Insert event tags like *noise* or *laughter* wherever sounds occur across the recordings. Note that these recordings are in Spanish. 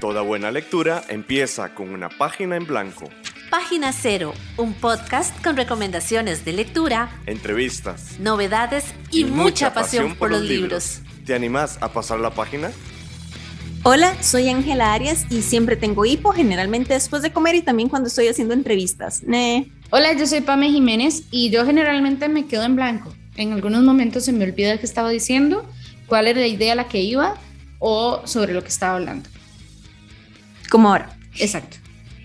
Toda buena lectura empieza con una página en blanco. Página Cero, un podcast con recomendaciones de lectura, entrevistas, novedades y, mucha, pasión, por los libros. ¿Te animás a pasar la página? Hola, soy Ángela Arias y siempre tengo hipo, generalmente después de comer y también cuando estoy haciendo entrevistas. Hola, yo soy Pame Jiménez y yo generalmente me quedo en blanco. En algunos momentos se me olvida qué estaba diciendo, cuál era la idea a la que iba o sobre lo que estaba hablando. Como ahora. Exacto.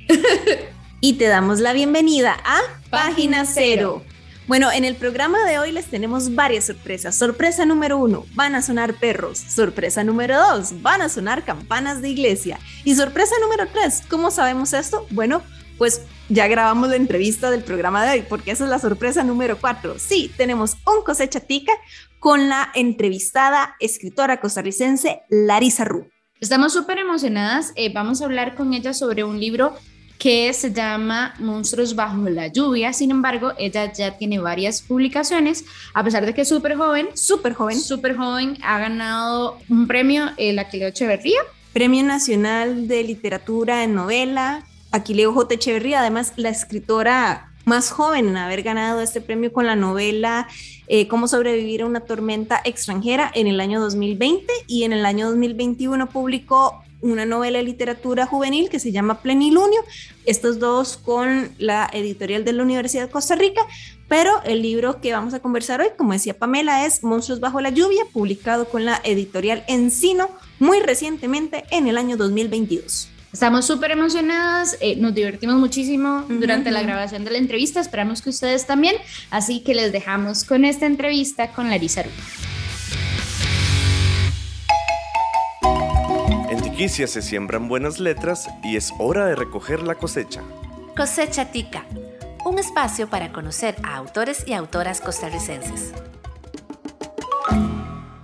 *laughs* y te damos la bienvenida a Página Cero. Bueno, en el programa de hoy les tenemos varias sorpresas. Sorpresa número uno, van a sonar perros. Sorpresa número dos, van a sonar campanas de iglesia. Y sorpresa número tres, ¿cómo sabemos esto? Bueno, pues ya grabamos la entrevista del programa de hoy, porque esa es la sorpresa número cuatro. Sí, tenemos un cosecha tica con la entrevistada escritora costarricense Larisa Ru. Estamos súper emocionadas. Eh, vamos a hablar con ella sobre un libro que se llama Monstruos bajo la lluvia. Sin embargo, ella ya tiene varias publicaciones, a pesar de que es súper joven. Súper joven. Súper joven. Ha ganado un premio, el Aquileo Echeverría. Premio Nacional de Literatura en Novela. Aquileo J. Echeverría, además la escritora más joven en haber ganado este premio con la novela eh, Cómo sobrevivir a una tormenta extranjera en el año 2020 y en el año 2021 publicó una novela de literatura juvenil que se llama Plenilunio, estos dos con la editorial de la Universidad de Costa Rica, pero el libro que vamos a conversar hoy, como decía Pamela, es Monstruos bajo la lluvia, publicado con la editorial Encino muy recientemente en el año 2022. Estamos súper emocionadas, eh, nos divertimos muchísimo durante la grabación de la entrevista, esperamos que ustedes también, así que les dejamos con esta entrevista con Larisa Ru. En Tiquicia se siembran buenas letras y es hora de recoger la cosecha. Cosecha Tica, un espacio para conocer a autores y autoras costarricenses.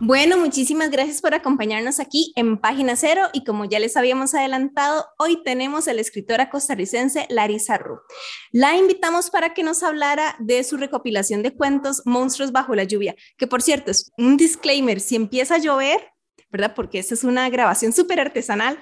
Bueno, muchísimas gracias por acompañarnos aquí en Página Cero y como ya les habíamos adelantado, hoy tenemos a la escritora costarricense Larisa Ru. La invitamos para que nos hablara de su recopilación de cuentos Monstruos bajo la lluvia, que por cierto es un disclaimer, si empieza a llover, ¿verdad? Porque esta es una grabación súper artesanal,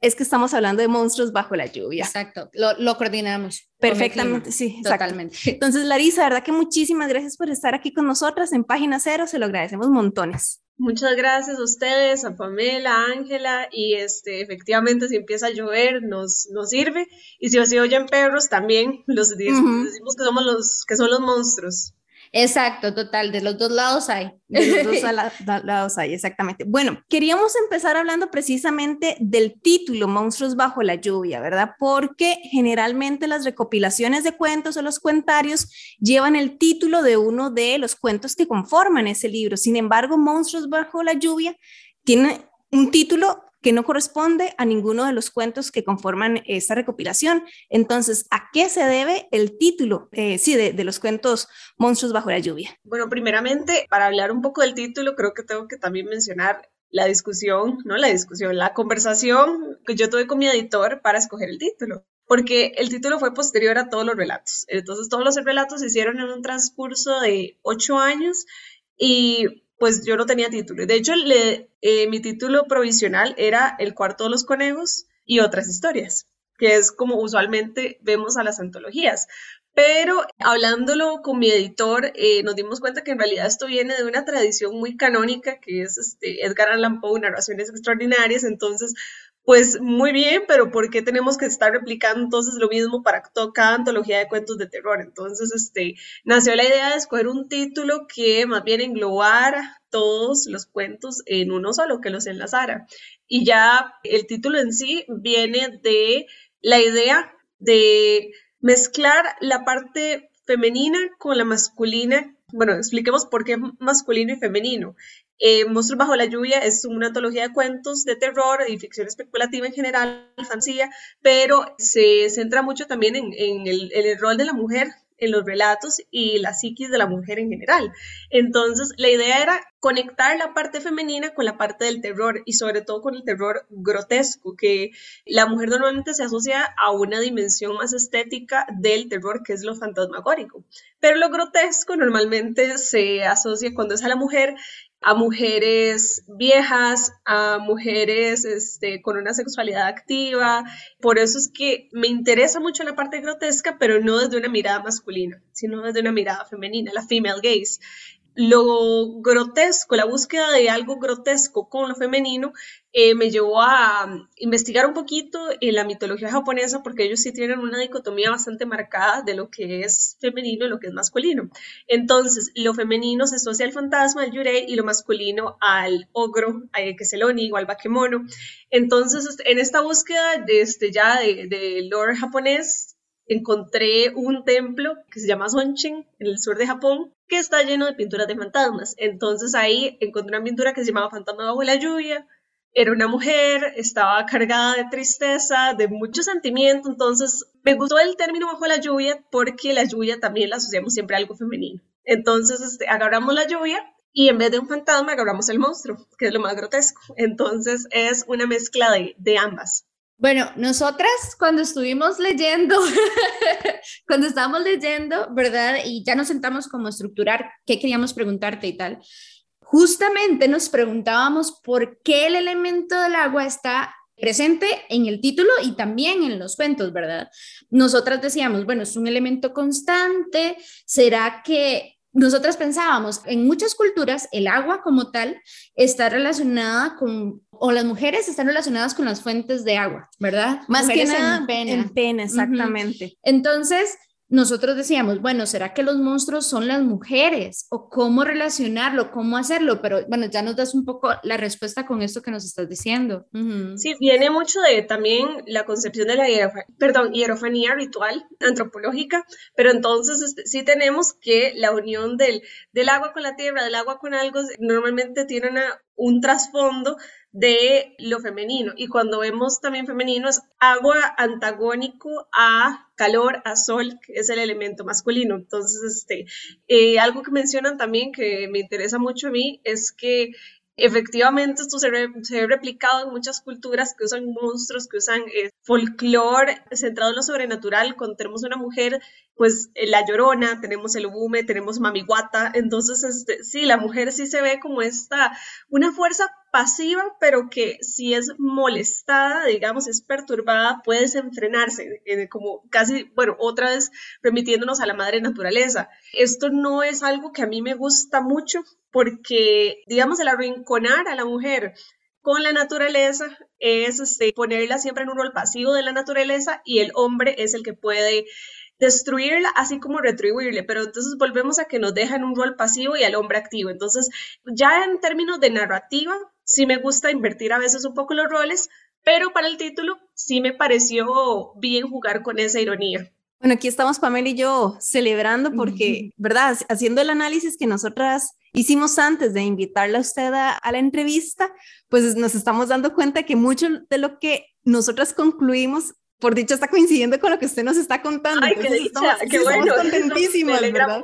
es que estamos hablando de monstruos bajo la lluvia. Exacto, lo, coordinamos. Perfectamente, sí, totalmente. Entonces, Larisa, verdad que muchísimas gracias por estar aquí con nosotras en Página Cero, se lo agradecemos montones. Muchas gracias a ustedes, a Pamela, a Ángela, y este, efectivamente si empieza a llover nos, nos sirve, y si se oyen perros también, los decimos que somos los, que son los monstruos. Exacto, total, de los dos lados hay. *laughs* De los dos *laughs* lados hay, exactamente. Bueno, queríamos empezar hablando precisamente del título Monstruos bajo la lluvia, ¿verdad? Porque generalmente las recopilaciones de cuentos o los cuentarios llevan el título de uno de los cuentos que conforman ese libro. Sin embargo, Monstruos bajo la lluvia tiene un título que no corresponde a ninguno de los cuentos que conforman esta recopilación. Entonces, ¿a qué se debe el título, eh, sí, de, de, los cuentos Monstruos bajo la lluvia? Bueno, primeramente, para hablar un poco del título, creo que tengo que también mencionar la discusión, no la discusión, la conversación que yo tuve con mi editor para escoger el título porque el título fue posterior a todos los relatos. Entonces, todos los relatos se hicieron en un transcurso de ocho años y pues yo no tenía título. De hecho, eh, mi título provisional era El cuarto de los conejos y otras historias, que es como usualmente vemos a las antologías. Pero hablándolo con mi editor, eh, nos dimos cuenta que en realidad esto viene de una tradición muy canónica, que es este, Edgar Allan Poe, Narraciones Extraordinarias. Entonces, pues muy bien, pero ¿por qué tenemos que estar replicando entonces lo mismo para cada antología de cuentos de terror? Entonces, este, nació la idea de escoger un título que más bien englobara todos los cuentos en uno solo, que los enlazara. Y ya el título en sí viene de la idea de mezclar la parte femenina con la masculina. Bueno, expliquemos por qué masculino y femenino. Eh, Monstruos bajo la lluvia es una antología de cuentos de terror y ficción especulativa en general, fantasía, pero se centra mucho también en, el, el, rol de la mujer en los relatos y la psiquis de la mujer en general. Entonces, la idea era conectar la parte femenina con la parte del terror y sobre todo con el terror grotesco, que la mujer normalmente se asocia a una dimensión más estética del terror, que es lo fantasmagórico. Pero lo grotesco normalmente se asocia cuando es a la mujer a mujeres viejas, a mujeres este, con una sexualidad activa. Por eso es que me interesa mucho la parte grotesca, pero no desde una mirada masculina, sino desde una mirada femenina, la female gaze lo grotesco, la búsqueda de algo grotesco con lo femenino, eh, me llevó a um, investigar un poquito en la mitología japonesa, porque ellos sí tienen una dicotomía bastante marcada de lo que es femenino y lo que es masculino. Entonces, lo femenino se asocia al fantasma, al yurei, y lo masculino al ogro, eh, que o al bakemono. Entonces, en esta búsqueda de, este, ya de, de lore japonés, encontré un templo que se llama Sonshin, en el sur de Japón, que está lleno de pinturas de fantasmas. Entonces ahí encontré una pintura que se llamaba Fantasma bajo la lluvia. Era una mujer, estaba cargada de tristeza, de mucho sentimiento. Entonces me gustó el término bajo la lluvia porque la lluvia también la asociamos siempre a algo femenino. Entonces este, agarramos la lluvia y en vez de un fantasma agarramos el monstruo, que es lo más grotesco. Entonces es una mezcla de, de ambas. Bueno, nosotras cuando estuvimos leyendo, *laughs* cuando estábamos leyendo, ¿verdad? Y ya nos sentamos como a estructurar qué queríamos preguntarte y tal, justamente nos preguntábamos por qué el elemento del agua está presente en el título y también en los cuentos, ¿verdad? Nosotras decíamos, bueno, es un elemento constante, ¿será que nosotras pensábamos, en muchas culturas el agua como tal está relacionada con, o las mujeres están relacionadas con las fuentes de agua, ¿verdad? Más que nada en pena. En pena, exactamente. Entonces, nosotros decíamos, bueno, ¿será que los monstruos son las mujeres? ¿O cómo relacionarlo? ¿Cómo hacerlo? Pero bueno, ya nos das un poco la respuesta con esto que nos estás diciendo. Sí, viene mucho de también la concepción de la perdón, hierofanía ritual antropológica, pero entonces este, sí tenemos que la unión del, del agua con la tierra, del agua con algo, normalmente tiene un trasfondo de lo femenino. Y cuando vemos también femenino es agua antagónico a calor, a sol, que es el elemento masculino. Entonces, este, eh, algo que mencionan también que me interesa mucho a mí es que efectivamente esto se, ve replicado en muchas culturas que usan monstruos, que usan eh, folclore centrado en lo sobrenatural. Cuando tenemos una mujer, pues eh, la llorona, tenemos el bume, tenemos mamiguata. Entonces, este, sí, la mujer sí se ve como esta, una fuerza pasiva, pero que si es molestada, digamos, es perturbada, puede desenfrenarse, eh, como casi, bueno, otra vez remitiéndonos a la madre naturaleza. Esto no es algo que a mí me gusta mucho porque, digamos, el arrinconar a la mujer con la naturaleza es este, ponerla siempre en un rol pasivo de la naturaleza y el hombre es el que puede destruirla así como retribuirle, pero entonces volvemos a que nos dejan un rol pasivo y al hombre activo. Entonces, ya en términos de narrativa, sí me gusta invertir a veces un poco los roles, pero para el título sí me pareció bien jugar con esa ironía. Bueno, aquí estamos Pamela y yo celebrando porque, ¿verdad? Haciendo el análisis que nosotras hicimos antes de invitarla a usted a, la entrevista, pues nos estamos dando cuenta que mucho de lo que nosotras concluimos, por dicho, está coincidiendo con lo que usted nos está contando. Ay, qué dicha, qué bueno. *laughs* contentísimas, ¿verdad?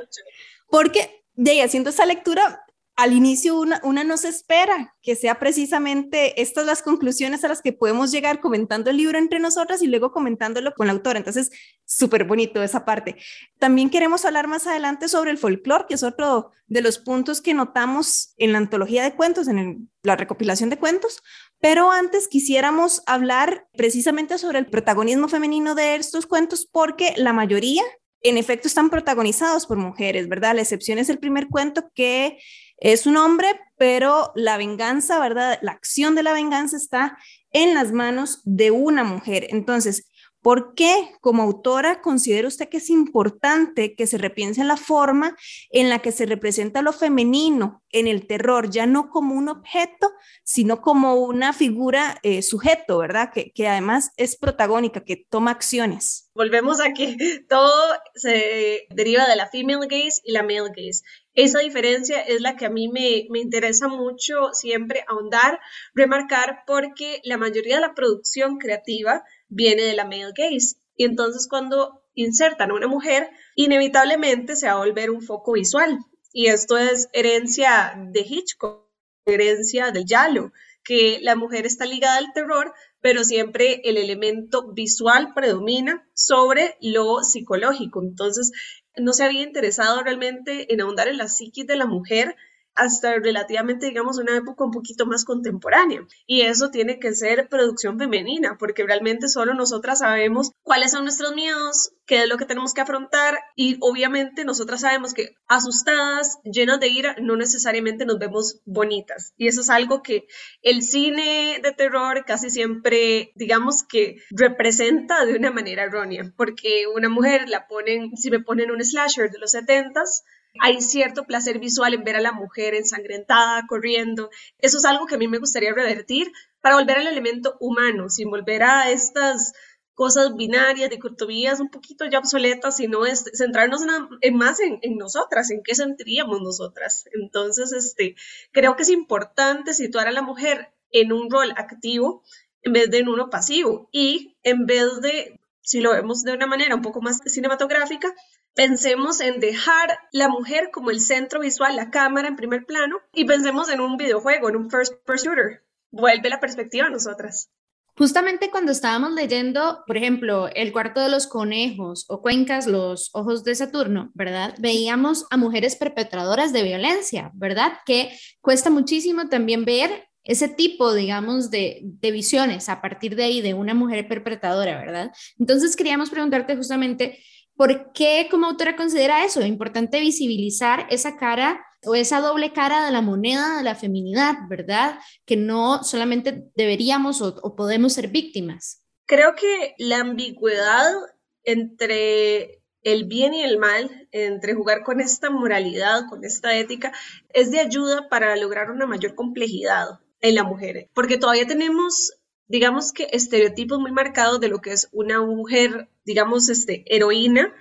Porque de ahí, haciendo esa lectura, al inicio una, no se espera que sea precisamente estas las conclusiones a las que podemos llegar comentando el libro entre nosotras y luego comentándolo con la autora. Entonces, súper bonito esa parte. También queremos hablar más adelante sobre el folclore, que es otro de los puntos que notamos en la antología de cuentos, en la recopilación de cuentos. Pero antes quisiéramos hablar precisamente sobre el protagonismo femenino de estos cuentos, porque la mayoría, en efecto, están protagonizados por mujeres, ¿verdad? La excepción es el primer cuento que es un hombre, pero la venganza, ¿verdad? La acción de la venganza está en las manos de una mujer. Entonces, ¿Por qué como autora considera usted que es importante que se repiense la forma en la que se representa lo femenino en el terror, ya no como un objeto, sino como una figura eh, sujeto, ¿verdad? Que, que además es protagónica, que toma acciones. Volvemos a que *laughs* todo se deriva de la female gaze y la male gaze. Esa diferencia es la que a mí me, me, interesa mucho siempre ahondar, remarcar, porque la mayoría de la producción creativa viene de la male gaze. Y entonces cuando insertan a una mujer, inevitablemente se va a volver un foco visual. Y esto es herencia de Hitchcock, herencia del Yalo, que la mujer está ligada al terror, pero siempre el elemento visual predomina sobre lo psicológico. Entonces, no se había interesado realmente en ahondar en la psiquis de la mujer hasta relativamente, digamos, una época un poquito más contemporánea. Y eso tiene que ser producción femenina, porque realmente solo nosotras sabemos cuáles son nuestros miedos, qué es lo que tenemos que afrontar y obviamente nosotras sabemos que asustadas, llenas de ira, no necesariamente nos vemos bonitas. Y eso es algo que el cine de terror casi siempre, digamos que representa de una manera errónea, porque una mujer la ponen, si me ponen un slasher de los 70s, hay cierto placer visual en ver a la mujer ensangrentada, corriendo. Eso es algo que a mí me gustaría revertir para volver al elemento humano, sin volver a estas cosas binarias, dicotomías un poquito ya obsoletas, sino es centrarnos en, más en, en, nosotras, en qué sentiríamos nosotras. Entonces, este, creo que es importante situar a la mujer en un rol activo en vez de en uno pasivo y en vez de, si lo vemos de una manera un poco más cinematográfica, Pensemos en dejar la mujer como el centro visual, la cámara en primer plano, y pensemos en un videojuego, en un first person shooter. Vuelve la perspectiva a nosotras. Justamente cuando estábamos leyendo, por ejemplo, El cuarto de los conejos o Cuencas, los ojos de Saturno, ¿verdad? Veíamos a mujeres perpetradoras de violencia, ¿verdad? Que cuesta muchísimo también ver ese tipo, digamos, de, de, visiones a partir de ahí de una mujer perpetradora, ¿verdad? Entonces queríamos preguntarte justamente, ¿Por qué como autora considera eso? Importante visibilizar esa cara o esa doble cara de la moneda de la feminidad, ¿verdad? Que no solamente deberíamos o, podemos ser víctimas. Creo que la ambigüedad entre el bien y el mal, entre jugar con esta moralidad, con esta ética, es de ayuda para lograr una mayor complejidad en la mujer, porque todavía tenemos digamos que estereotipos muy marcados de lo que es una mujer, digamos, este, heroína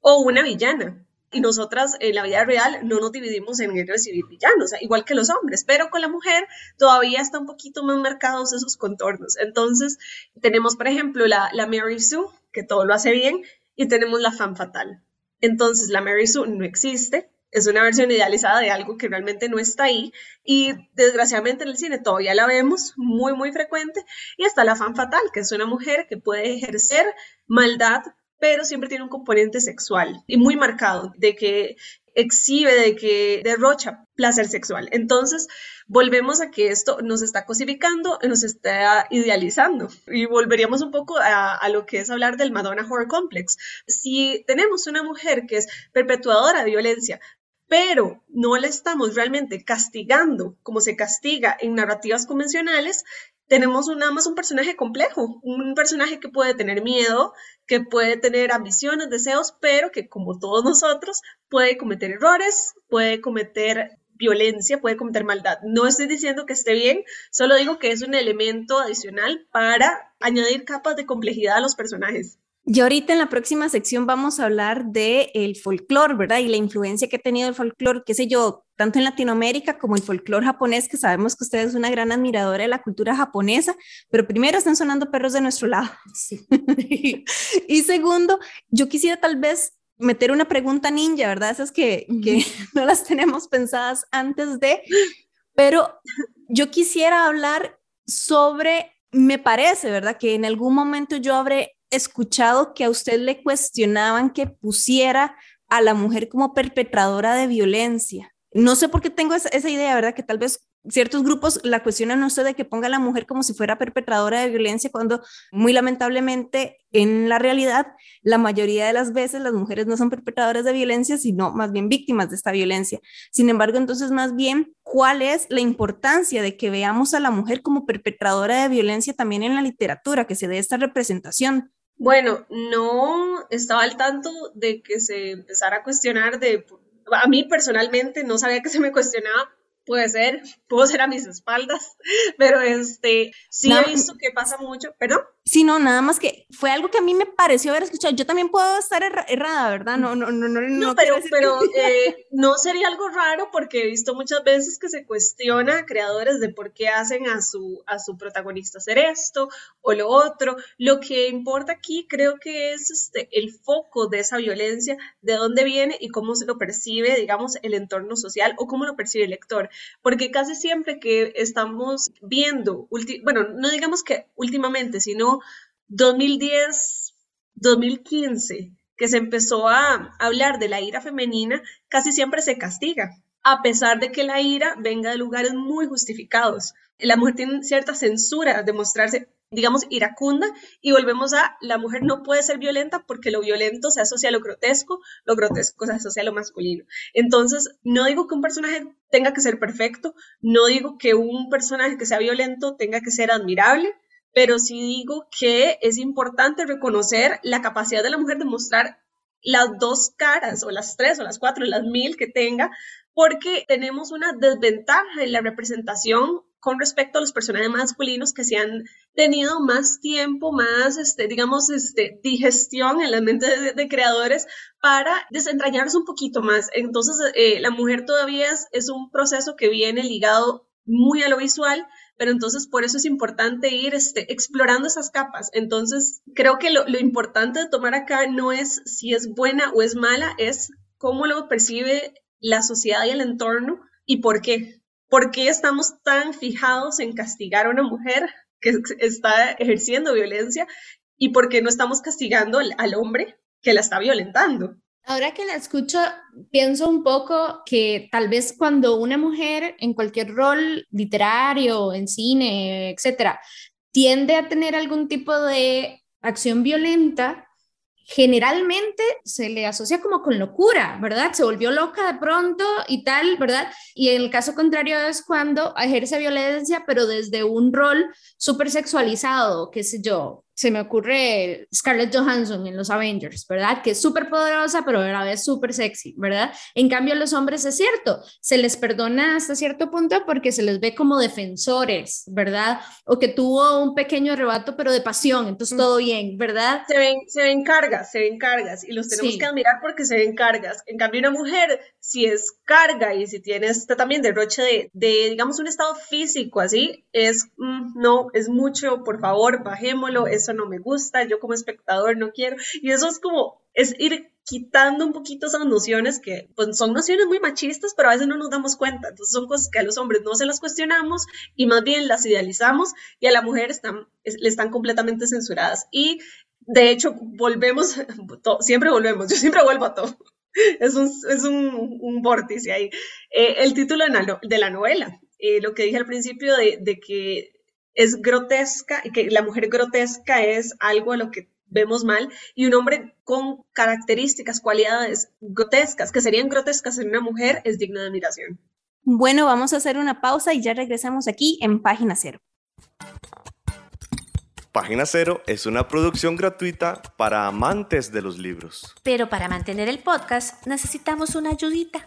o una villana. Y nosotras en la vida real no nos dividimos en héroes y villanos, igual que los hombres, pero con la mujer todavía está un poquito más marcados esos contornos. Entonces, tenemos, por ejemplo, la, la Mary Sue, que todo lo hace bien, y tenemos la fan fatal. Entonces, la Mary Sue no existe, es una versión idealizada de algo que realmente no está ahí y desgraciadamente en el cine todavía la vemos muy muy frecuente y está la fan fatal, que es una mujer que puede ejercer maldad pero siempre tiene un componente sexual y muy marcado de que exhibe, de que derrocha placer sexual. Entonces, volvemos a que esto nos está cosificando, nos está idealizando y volveríamos un poco a, a, lo que es hablar del Madonna Horror Complex. Si tenemos una mujer que es perpetuadora de violencia, pero no la estamos realmente castigando como se castiga en narrativas convencionales, tenemos nada más un personaje complejo, un personaje que puede tener miedo, que puede tener ambiciones, deseos, pero que como todos nosotros puede cometer errores, puede cometer violencia, puede cometer maldad. No estoy diciendo que esté bien, solo digo que es un elemento adicional para añadir capas de complejidad a los personajes. Y ahorita en la próxima sección vamos a hablar del el folclore, ¿verdad? Y la influencia que ha tenido el folclore, qué sé yo, tanto en Latinoamérica como el folclore japonés, que sabemos que usted es una gran admiradora de la cultura japonesa, pero primero están sonando perros de nuestro lado. Sí. *laughs* y segundo, yo quisiera tal vez meter una pregunta ninja, ¿verdad? Esas que, que *laughs* no las tenemos pensadas antes de, pero yo quisiera hablar sobre, me parece, ¿verdad? Que en algún momento yo habré escuchado que a usted le cuestionaban que pusiera a la mujer como perpetradora de violencia. No sé por qué tengo esa, idea, ¿verdad? Que tal vez ciertos grupos la cuestionan no sé de que ponga a la mujer como si fuera perpetradora de violencia cuando muy lamentablemente en la realidad la mayoría de las veces las mujeres no son perpetradoras de violencia sino más bien víctimas de esta violencia. Sin embargo, entonces más bien, ¿cuál es la importancia de que veamos a la mujer como perpetradora de violencia también en la literatura, que se dé esta representación? Bueno, no estaba al tanto de que se empezara a cuestionar de, a mí personalmente no sabía que se me cuestionaba puede ser, puedo ser a mis espaldas, *laughs* pero este, sí he visto que pasa mucho, pero Sí, no, nada más que fue algo que a mí me pareció haber escuchado. Yo también puedo estar errada, ¿verdad? No, no, no, no. No, pero, pero eh, no sería algo raro porque he visto muchas veces que se cuestiona a creadores de por qué hacen a su, a su protagonista hacer esto o lo otro. Lo que importa aquí creo que es este, el foco de esa violencia, de dónde viene y cómo se lo percibe, digamos, el entorno social o cómo lo percibe el lector. Porque casi siempre que estamos viendo, bueno, no digamos que últimamente, sino 2010, 2015, que se empezó a hablar de la ira femenina, casi siempre se castiga a pesar de que la ira venga de lugares muy justificados. La mujer tiene cierta censura de mostrarse digamos, iracunda y volvemos a la mujer no puede ser violenta porque lo violento se asocia a lo grotesco, lo grotesco se asocia a lo masculino. Entonces, no digo que un personaje tenga que ser perfecto, no digo que un personaje que sea violento tenga que ser admirable, pero sí digo que es importante reconocer la capacidad de la mujer de mostrar las dos caras o las tres o las cuatro o las mil que tenga, porque tenemos una desventaja en la representación con respecto a los personajes masculinos que se han tenido más tiempo, más, este, digamos, este, digestión en la mente de, creadores para desentrañarse un poquito más. Entonces, eh, la mujer todavía es, un proceso que viene ligado muy a lo visual, pero entonces por eso es importante ir este, explorando esas capas. Entonces, creo que lo, lo importante de tomar acá no es si es buena o es mala, es cómo lo percibe la sociedad y el entorno y por qué. ¿Por qué estamos tan fijados en castigar a una mujer que está ejerciendo violencia y por qué no estamos castigando al, hombre que la está violentando? Ahora que la escucho, pienso un poco que tal vez cuando una mujer en cualquier rol literario, en cine, etcétera, tiende a tener algún tipo de acción violenta, generalmente se le asocia como con locura, ¿verdad? Se volvió loca de pronto y tal, ¿verdad? Y en el caso contrario es cuando ejerce violencia, pero desde un rol súper sexualizado, qué sé yo, se me ocurre Scarlett Johansson en los Avengers, ¿verdad? Que es súper poderosa, pero a la vez súper sexy, ¿verdad? En cambio, a los hombres es cierto, se les perdona hasta cierto punto porque se les ve como defensores, ¿verdad? O que tuvo un pequeño arrebato, pero de pasión, entonces todo bien, ¿verdad? Se ven, se ven cargas, se ven cargas, y los tenemos que admirar porque se ven cargas. En cambio, una mujer, si es carga y si tiene este también derroche de, de digamos, un estado físico así, es, mm, no, es mucho, por favor, bajémoslo, eso no me gusta, yo como espectador no quiero. Y eso es como, es ir quitando un poquito esas nociones que pues, son nociones muy machistas, pero a veces no nos damos cuenta. Entonces son cosas que a los hombres no se las cuestionamos y más bien las idealizamos y a la mujer están, le están completamente censuradas. Y de hecho, volvemos, *laughs* siempre volvemos, yo siempre vuelvo a todo. *laughs* Es un, es un, un vórtice ahí. Eh, el título de la, novela, eh, lo que dije al principio de, de que es grotesca y que la mujer grotesca es algo a lo que vemos mal y un hombre con características, cualidades grotescas, que serían grotescas en una mujer, es digno de admiración. Bueno, vamos a hacer una pausa y ya regresamos aquí en Página Cero. Página Cero es una producción gratuita para amantes de los libros. Pero para mantener el podcast necesitamos una ayudita.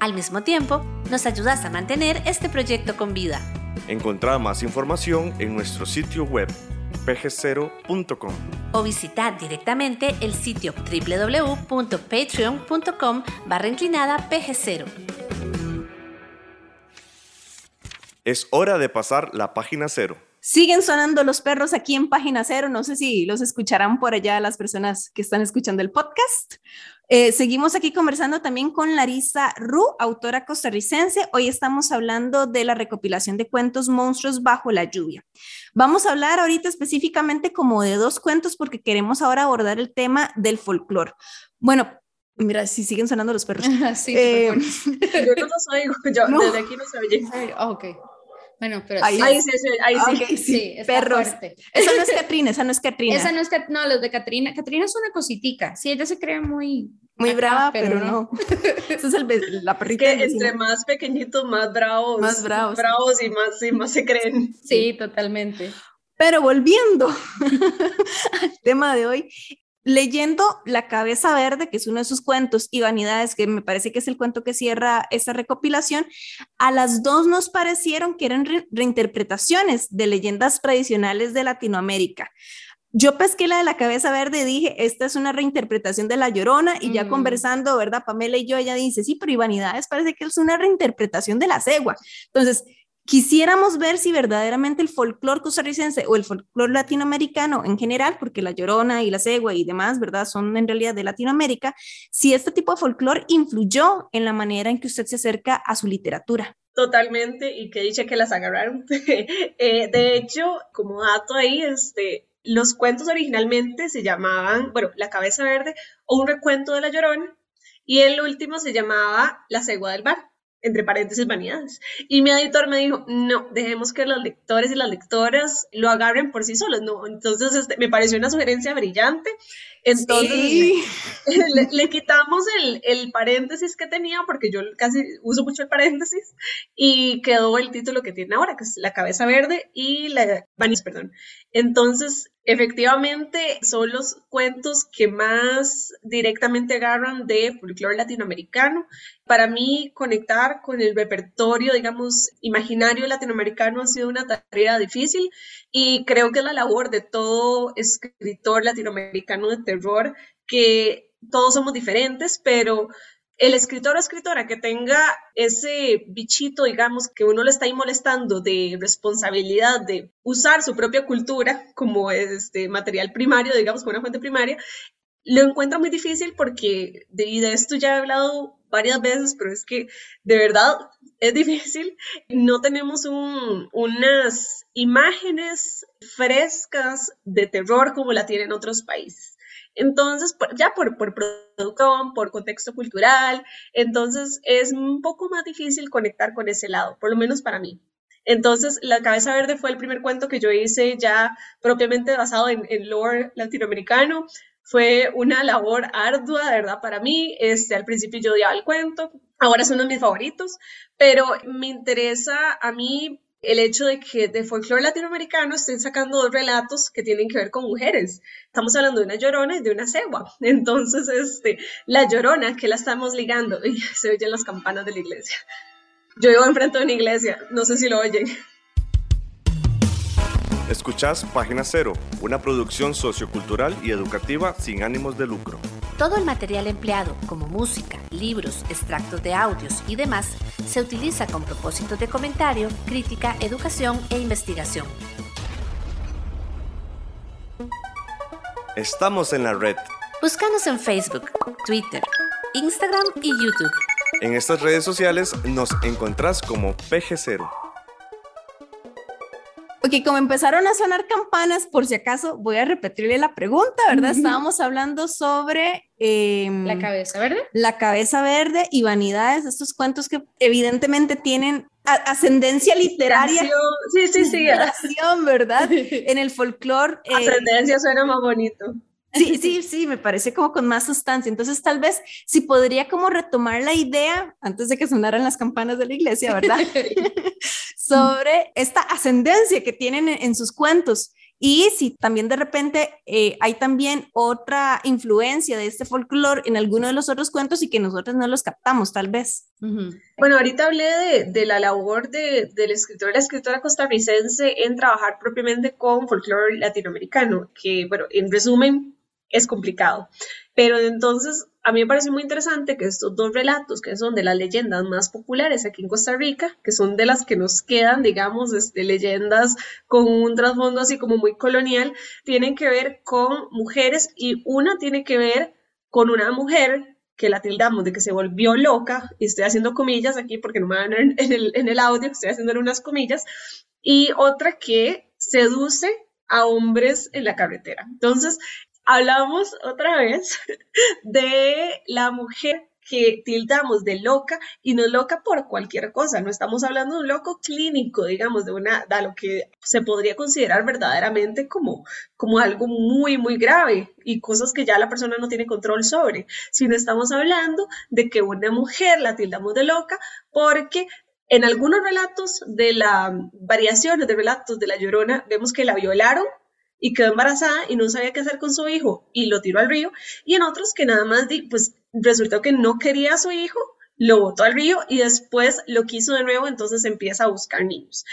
Al mismo tiempo, nos ayudas a mantener este proyecto con vida. Encontrá más información en nuestro sitio web pg0.com o visitar directamente el sitio www.patreon.com barra inclinada pg0. Es hora de pasar la página cero. Siguen sonando los perros aquí en página cero. No sé si los escucharán por allá las personas que están escuchando el podcast. Eh, seguimos aquí conversando también con Larisa Ru, autora costarricense. Hoy estamos hablando de la recopilación de cuentos Monstruos bajo la lluvia. Vamos a hablar ahorita específicamente como de dos cuentos porque queremos ahora abordar el tema del folclore. Bueno, Mira, si siguen sonando los perros. *laughs* sí, eh, *laughs* *laughs* yo no los oigo, yo desde aquí no se oye. Oh, ok. Bueno, pero ahí, sí, sí, ahí sí, sí, perros. Esa no es *laughs* Catrina, esa no es Catrina. Esa no es no, los de Catrina. Catrina es una cositica. Sí, ella se cree muy muy brava, pero, no. *laughs* Esa es el, la perrita. Que entre más pequeñitos, más bravos. Más bravos. Bravos y más, y más se creen. Sí, totalmente. Pero volviendo *laughs* al tema de hoy, leyendo La cabeza verde, que es uno de sus cuentos, y Vanidades, que me parece que es el cuento que cierra esta recopilación, a las dos nos parecieron que eran reinterpretaciones de leyendas tradicionales de Latinoamérica. yo pesqué la de la cabeza verde y dije, esta es una reinterpretación de La Llorona y ya conversando, ¿verdad? Pamela y yo, ella dice, sí, pero Ivanidades parece que es una reinterpretación de La Cegua. Entonces, quisiéramos ver si verdaderamente el folclore costarricense o el folclore latinoamericano en general, porque la Llorona y la Cegua y demás, ¿verdad? Son en realidad de Latinoamérica, si este tipo de folclore influyó en la manera en que usted se acerca a su literatura. Totalmente, y que dice que las agarraron. *laughs* Eh, de hecho, como dato ahí, este, los cuentos originalmente se llamaban, bueno, La Cabeza Verde o un recuento de la Llorona, y el último se llamaba La Cegua del Bar entre paréntesis vanidades. Y mi editor me dijo, no, dejemos que los lectores y las lectoras lo agarren por sí solos, no. Entonces este, me pareció una sugerencia brillante. Entonces *laughs* le, quitamos el, el, paréntesis que tenía, porque yo casi uso mucho el paréntesis, y quedó el título que tiene ahora, que es La cabeza verde y la vanis, perdón. Entonces, efectivamente, son los cuentos que más directamente agarran de folclore latinoamericano. Para mí, conectar con el repertorio, digamos, imaginario latinoamericano ha sido una tarea difícil y creo que es la labor de todo escritor latinoamericano de que todos somos diferentes, pero el escritor o escritora que tenga ese bichito, digamos, que uno le está ahí molestando de responsabilidad de usar su propia cultura como este material primario, digamos, como una fuente primaria, lo encuentra muy difícil porque de, de esto ya he hablado varias veces, pero es que de verdad es difícil. No tenemos unas imágenes frescas de terror como la tienen otros países. Entonces, ya por, por producción, por contexto cultural, entonces es un poco más difícil conectar con ese lado, por lo menos para mí. Entonces, La Cabeza Verde fue el primer cuento que yo hice ya propiamente basado en, en lore latinoamericano. Fue una labor ardua, de verdad, para mí. Este, al principio yo odiaba el cuento, ahora es uno de mis favoritos, pero me interesa a mí el hecho de que de folclore latinoamericano estén sacando dos relatos que tienen que ver con mujeres. Estamos hablando de una llorona y de una cegua. *laughs* Entonces, este, la llorona, que la estamos ligando, *laughs* y se oyen las campanas de la iglesia. Yo vivo enfrente de una iglesia, no sé si lo oyen. Escuchás Página Cero, una producción sociocultural y educativa sin ánimos de lucro. Todo el material empleado, como música, libros, extractos de audios y demás, se utiliza con propósitos de comentario, crítica, educación e investigación. Estamos en la red. Búscanos en Facebook, Twitter, Instagram y YouTube. En estas redes sociales nos encontrás como PG0. Ok, como empezaron a sonar campanas, por si acaso voy a repetirle la pregunta, ¿verdad? Estábamos hablando sobre... Em, la cabeza verde. La cabeza verde y vanidades, estos cuentos que evidentemente tienen ascendencia literaria. Sí, sí, sí. ¿verdad? *laughs* En el folclore. Eh, ascendencia suena más bonito. Sí, *laughs* sí, sí, me parece como con más sustancia. Entonces, tal vez si podría como retomar la idea antes de que sonaran las campanas de la iglesia, ¿verdad? *laughs* *laughs* Sobre esta ascendencia que tienen en, sus cuentos. Y si también de repente eh, hay también otra influencia de este folclore en alguno de los otros cuentos y que nosotros no los captamos, tal vez. Bueno, ahorita hablé de, de la labor de, del escritor y la escritora costarricense en trabajar propiamente con folclore latinoamericano, que, bueno, en resumen, es complicado. Pero entonces a mí me parece muy interesante que estos dos relatos, que son de las leyendas más populares aquí en Costa Rica, que son de las que nos quedan, digamos, este, leyendas con un trasfondo así como muy colonial, tienen que ver con mujeres y una tiene que ver con una mujer que la tildamos de que se volvió loca, y estoy haciendo comillas aquí porque no me van en el, en el audio, estoy haciendo unas comillas, y otra que seduce a hombres en la carretera. Entonces, hablamos otra vez *laughs* de la mujer que tildamos de loca y no loca por cualquier cosa, no estamos hablando de un loco clínico, digamos, de una de lo que se podría considerar verdaderamente como como algo muy muy grave y cosas que ya la persona no tiene control sobre, sino estamos hablando de que una mujer la tildamos de loca porque en algunos relatos de la variaciones de relatos de la Llorona vemos que la violaron y quedó embarazada y no sabía qué hacer con su hijo y lo tiró al río, y en otros que nada más, pues resultó que no quería a su hijo, lo botó al río y después lo quiso de nuevo, entonces empieza a buscar niños.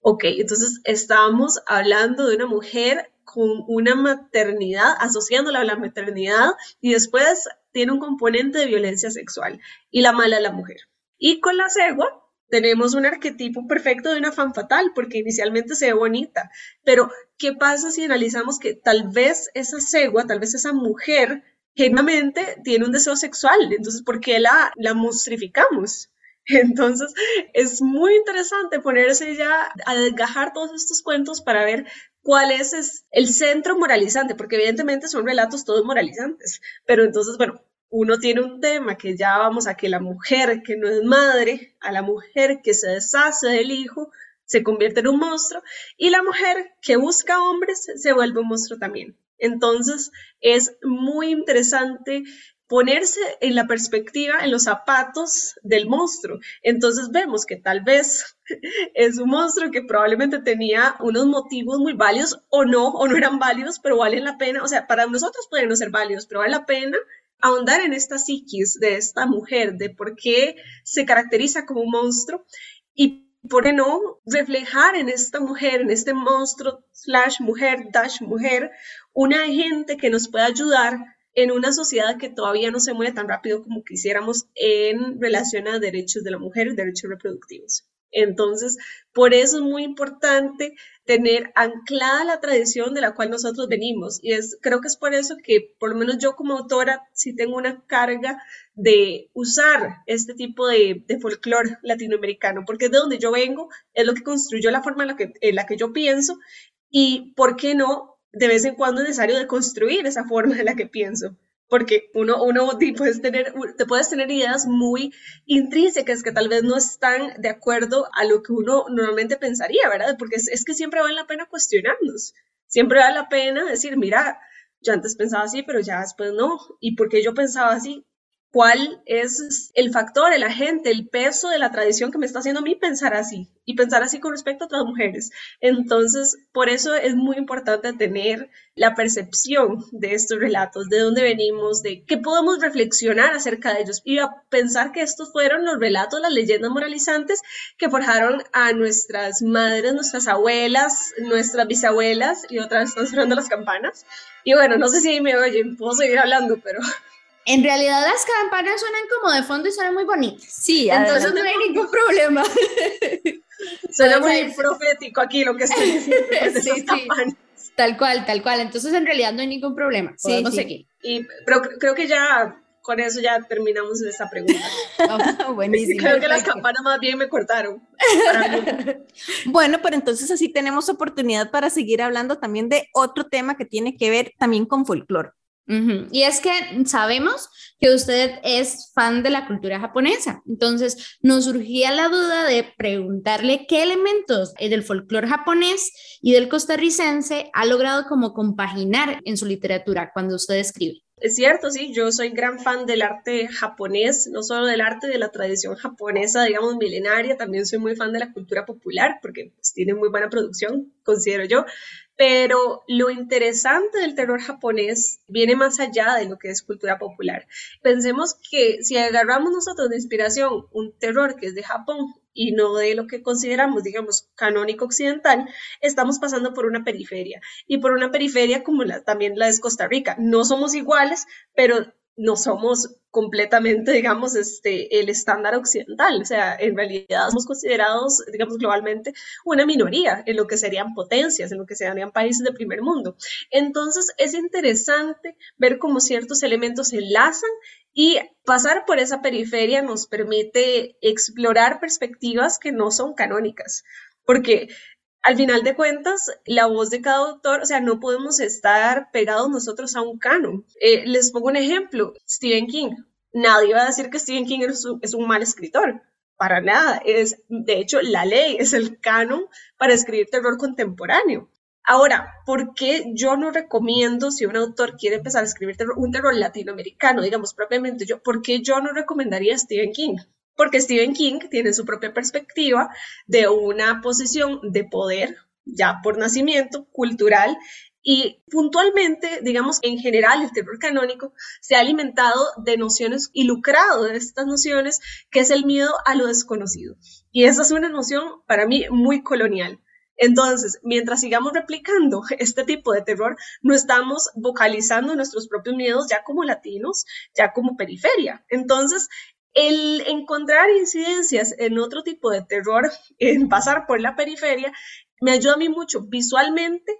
Ok, entonces estábamos hablando de una mujer con una maternidad, asociándola a la maternidad, y después tiene un componente de violencia sexual, y la mala la mujer. Y con la cegua tenemos un arquetipo perfecto de una fan fatal, porque inicialmente se ve bonita, pero ¿qué pasa si analizamos que tal vez esa cegua, tal vez esa mujer, genuinamente tiene un deseo sexual? Entonces, ¿por qué la, la monstrificamos? *laughs* Entonces, es muy interesante ponerse ya a desgajar todos estos cuentos para ver cuál es el centro moralizante, porque evidentemente son relatos todos moralizantes, pero entonces, bueno, uno tiene un tema que ya vamos a que la mujer que no es madre, a la mujer que se deshace del hijo, se convierte en un monstruo, y la mujer que busca hombres se vuelve un monstruo también. Entonces, es muy interesante ponerse en la perspectiva, en los zapatos del monstruo. Entonces vemos que tal vez *laughs* es un monstruo que probablemente tenía unos motivos muy válidos o no, o no eran válidos, pero valen la pena, o sea, para nosotros pueden no ser válidos, pero vale la pena ahondar en esta psiquis de esta mujer, de por qué se caracteriza como un monstruo y por qué no reflejar en esta mujer, en este monstruo slash mujer dash mujer, una gente que nos pueda ayudar en una sociedad que todavía no se mueve tan rápido como quisiéramos en relación a derechos de la mujer y derechos reproductivos. Entonces, por eso es muy importante tener anclada la tradición de la cual nosotros venimos. Y es, creo que es por eso que, por lo menos yo como autora, sí tengo una carga de usar este tipo de, de folclore latinoamericano, porque es de donde yo vengo, es lo que construyó la forma en la que, en la que yo pienso. Y, ¿por qué no de vez en cuando es necesario deconstruir esa forma en la que pienso, porque uno, uno puedes tener, te puedes tener ideas muy intrínsecas que tal vez no están de acuerdo a lo que uno normalmente pensaría, ¿verdad? Porque es, es que siempre vale la pena cuestionarnos, siempre vale la pena decir, mira, yo antes pensaba así, pero ya después no, y porque yo pensaba así, cuál es el factor, el agente, el peso de la tradición que me está haciendo a mí pensar así y pensar así con respecto a otras mujeres. Entonces, por eso es muy importante tener la percepción de estos relatos, de dónde venimos, de qué podemos reflexionar acerca de ellos y pensar que estos fueron los relatos, las leyendas moralizantes que forjaron a nuestras madres, nuestras abuelas, nuestras bisabuelas y otra vez están sonando las campanas. Y bueno, no sé si me oyen, puedo seguir hablando, pero en realidad las campanas suenan como de fondo y suenan muy bonitas. Sí, entonces no hay ningún problema. *laughs* Suena muy profético aquí lo que estoy diciendo. *laughs* sí, sí. Tal cual, tal cual. Entonces en realidad no hay ningún problema. Podemos seguir. Y, pero creo que ya con eso ya terminamos esta pregunta. *laughs* Oh, buenísimo. Creo que las campanas más bien me cortaron. bueno, pero entonces así tenemos oportunidad para seguir hablando también de otro tema que tiene que ver también con folclore. Y es que sabemos que usted es fan de la cultura japonesa, entonces nos surgía la duda de preguntarle qué elementos del folclore japonés y del costarricense ha logrado como compaginar en su literatura cuando usted escribe. Es cierto, sí, yo soy gran fan del arte japonés, no solo del arte de la tradición japonesa, digamos, milenaria, también soy muy fan de la cultura popular porque pues, tiene muy buena producción, considero yo, pero lo interesante del terror japonés viene más allá de lo que es cultura popular. Pensemos que si agarramos nosotros de inspiración un terror que es de Japón y no de lo que consideramos, digamos, canónico occidental, estamos pasando por una periferia y por una periferia como también la es Costa Rica. No somos iguales, pero no somos completamente, digamos, este, el estándar occidental. O sea, en realidad somos considerados, digamos, globalmente una minoría en lo que serían potencias, en lo que serían países de primer mundo. Entonces, es interesante ver cómo ciertos elementos se enlazan y pasar por esa periferia nos permite explorar perspectivas que no son canónicas. Porque al final de cuentas, la voz de cada autor, o sea, no podemos estar pegados nosotros a un canon. Eh, les pongo un ejemplo, Stephen King. Nadie va a decir que Stephen King es un, mal escritor, para nada. Es, de hecho, la ley es el canon para escribir terror contemporáneo. Ahora, ¿por qué yo no recomiendo si un autor quiere empezar a escribir un terror latinoamericano, digamos propiamente yo, por qué yo no recomendaría a Stephen King? Porque Stephen King tiene su propia perspectiva de una posición de poder, ya por nacimiento, cultural, y puntualmente, digamos, en general, el terror canónico se ha alimentado de nociones y lucrado de estas nociones, que es el miedo a lo desconocido. Y esa es una noción para mí muy colonial. Entonces, mientras sigamos replicando *laughs* este tipo de terror, no estamos vocalizando nuestros propios miedos ya como latinos, ya como periferia. Entonces, el encontrar incidencias en otro tipo de terror, *laughs* en pasar por la periferia, me ayuda a mí mucho visualmente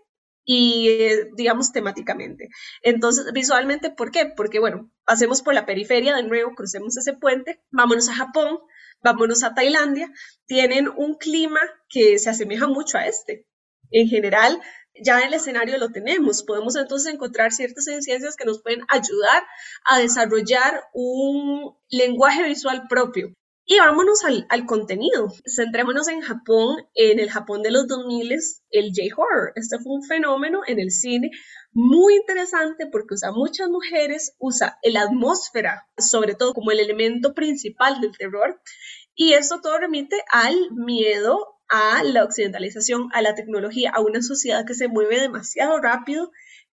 y, eh, digamos, temáticamente. Entonces, visualmente, ¿por qué? Porque, bueno, pasemos por la periferia de nuevo, crucemos ese puente, vámonos a Japón, vámonos a Tailandia, tienen un clima que se asemeja mucho a este. En general, ya el escenario lo tenemos. Podemos entonces encontrar ciertas ciencias que nos pueden ayudar a desarrollar un lenguaje visual propio. Y vámonos al, al, contenido. Centrémonos en Japón, en el Japón de los 2000, el J-horror. Este fue un fenómeno en el cine muy interesante porque usa muchas mujeres, usa la atmósfera, sobre todo como el elemento principal del terror. Y esto todo remite al miedo a la occidentalización, a la tecnología, a una sociedad que se mueve demasiado rápido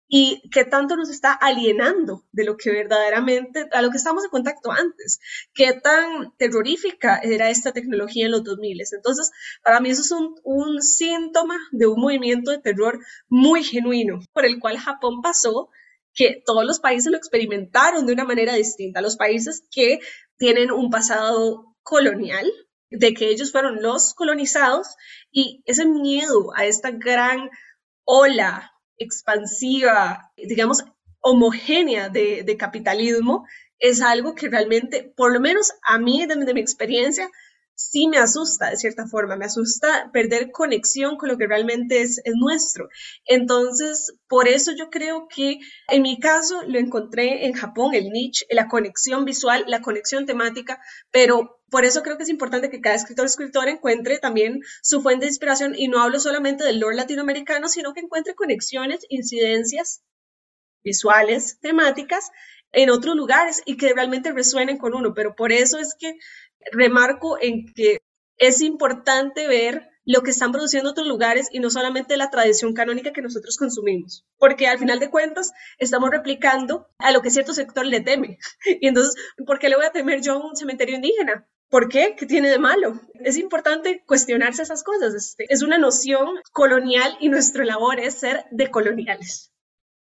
y que tanto nos está alienando de lo que verdaderamente, a lo que estamos en contacto antes, qué tan terrorífica era esta tecnología en los 2000. Entonces, para mí eso es un síntoma de un movimiento de terror muy genuino, por el cual Japón pasó que todos los países lo experimentaron de una manera distinta. Los países que tienen un pasado colonial, de que ellos fueron los colonizados y ese miedo a esta gran ola expansiva, digamos, homogénea de, capitalismo, es algo que realmente, por lo menos a mí, desde mi experiencia, sí me asusta de cierta forma, me asusta perder conexión con lo que realmente es, es, nuestro. Entonces, por eso yo creo que en mi caso lo encontré en Japón, el niche, la conexión visual, la conexión temática, pero por eso creo que es importante que cada escritor o escritora encuentre también su fuente de inspiración y no hablo solamente del lore latinoamericano, sino que encuentre conexiones, incidencias visuales, temáticas en otros lugares y que realmente resuenen con uno. Pero por eso es que remarco en que es importante ver lo que están produciendo otros lugares y no solamente la tradición canónica que nosotros consumimos, porque al final de cuentas estamos replicando a lo que cierto sector le teme. *laughs* Y entonces, ¿por qué le voy a temer yo a un cementerio indígena? ¿Por qué? ¿Qué tiene de malo? Es importante cuestionarse esas cosas. Este, es una noción colonial y nuestra labor es ser decoloniales.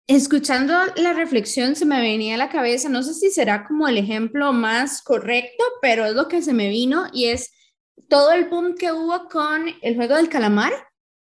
Escuchando la reflexión se me venía a la cabeza, no sé si será como el ejemplo más correcto, pero es lo que se me vino y es todo el boom que hubo con el juego del calamar,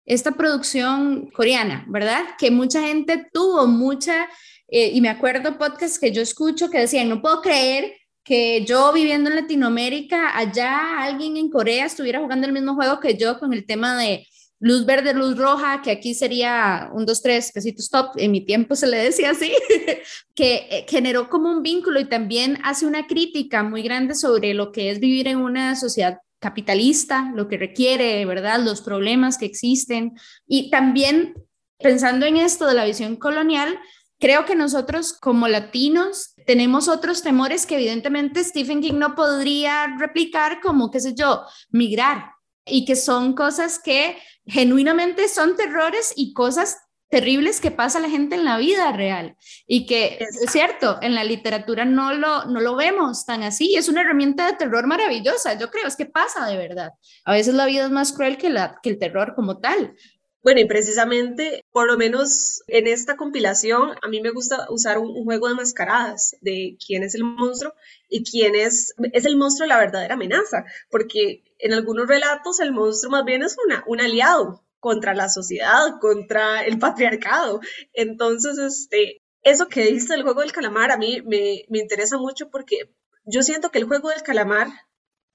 esta producción coreana, ¿verdad? Que mucha gente tuvo mucha, eh, y me acuerdo podcasts que yo escucho que decían, no puedo creer que yo viviendo en Latinoamérica, allá alguien en Corea estuviera jugando el mismo juego que yo con el tema de luz verde, luz roja, que aquí sería un, dos, tres, pesitos stop, en mi tiempo se le decía así, *laughs* que eh, generó como un vínculo y también hace una crítica muy grande sobre lo que es vivir en una sociedad capitalista, lo que requiere, ¿verdad? Los problemas que existen. Y también pensando en esto de la visión colonial, creo que nosotros como latinos tenemos otros temores que evidentemente Stephen King no podría replicar, como, qué sé yo, migrar, y que son cosas que genuinamente son terrores y cosas terribles que pasa a la gente en la vida real y que es cierto, en la literatura no lo, no lo vemos tan así, es una herramienta de terror maravillosa, yo creo, es que pasa de verdad. A veces la vida es más cruel que, la, que el terror como tal. Bueno, y precisamente, por lo menos en esta compilación, a mí me gusta usar un, juego de mascaradas de quién es el monstruo y quién es, es el monstruo la verdadera amenaza, porque en algunos relatos el monstruo más bien es una, un aliado, contra la sociedad, contra el patriarcado. Entonces, este, eso que dice el juego del calamar a mí me, me interesa mucho porque yo siento que el juego del calamar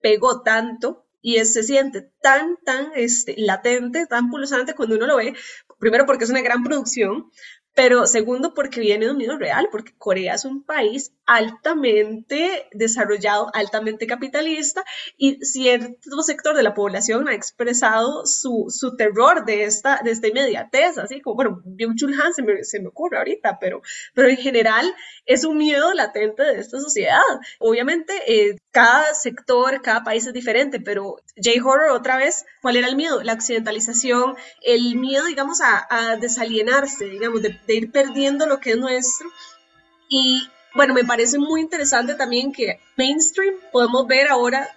pegó tanto y se siente tan, tan este, latente, tan pulsante cuando uno lo ve, primero porque es una gran producción, pero segundo, porque viene de un miedo real, porque Corea es un país altamente desarrollado, altamente capitalista, y cierto sector de la población ha expresado su, su terror de esta, de esta inmediatez, así como, bueno, Byung-Chul Han se me, se me ocurre ahorita, pero, pero en general es un miedo latente de esta sociedad. Obviamente, eh, cada sector, cada país es diferente, pero J-Horror otra vez, ¿cuál era el miedo? La occidentalización, el miedo, digamos, a, a desalienarse, digamos, de de ir perdiendo lo que es nuestro. Y bueno, me parece muy interesante también que mainstream podemos ver ahora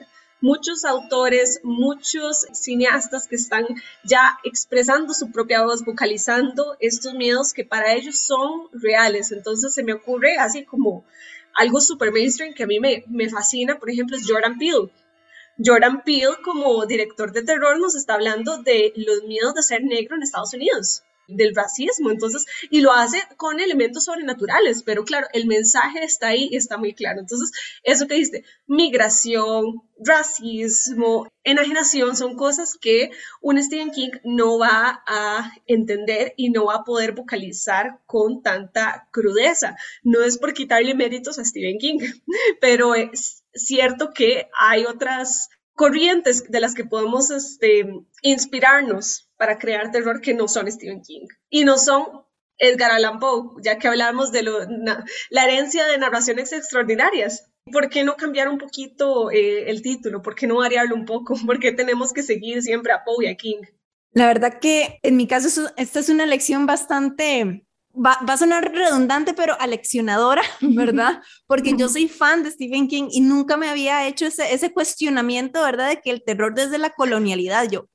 muchos autores, muchos cineastas que están ya expresando su propia voz, vocalizando estos miedos que para ellos son reales. Entonces se me ocurre así como algo super mainstream que a mí me, me fascina, por ejemplo, es Jordan Peele. Jordan Peele como director de terror nos está hablando de los miedos de ser negro en Estados Unidos del racismo, entonces, y lo hace con elementos sobrenaturales, pero claro, el mensaje está ahí y está muy claro. Entonces, eso que dijiste, migración, racismo, enajenación, son cosas que un Stephen King no va a entender y no va a poder vocalizar con tanta crudeza. No es por quitarle méritos a Stephen King, *laughs* pero es cierto que hay otras corrientes de las que podemos este, inspirarnos para crear terror que no son Stephen King y no son Edgar Allan Poe, ya que hablamos de la herencia de narraciones extraordinarias. ¿Por qué no cambiar un poquito eh, el título? ¿Por qué no variarlo un poco? *laughs* ¿Por qué tenemos que seguir siempre a Poe y a King? La verdad que en mi caso esta es una lección bastante Va, va, a sonar redundante, pero aleccionadora, *laughs* ¿verdad? Porque yo soy fan de Stephen King y nunca me había hecho ese, ese cuestionamiento, ¿verdad? De que el terror desde la colonialidad, yo,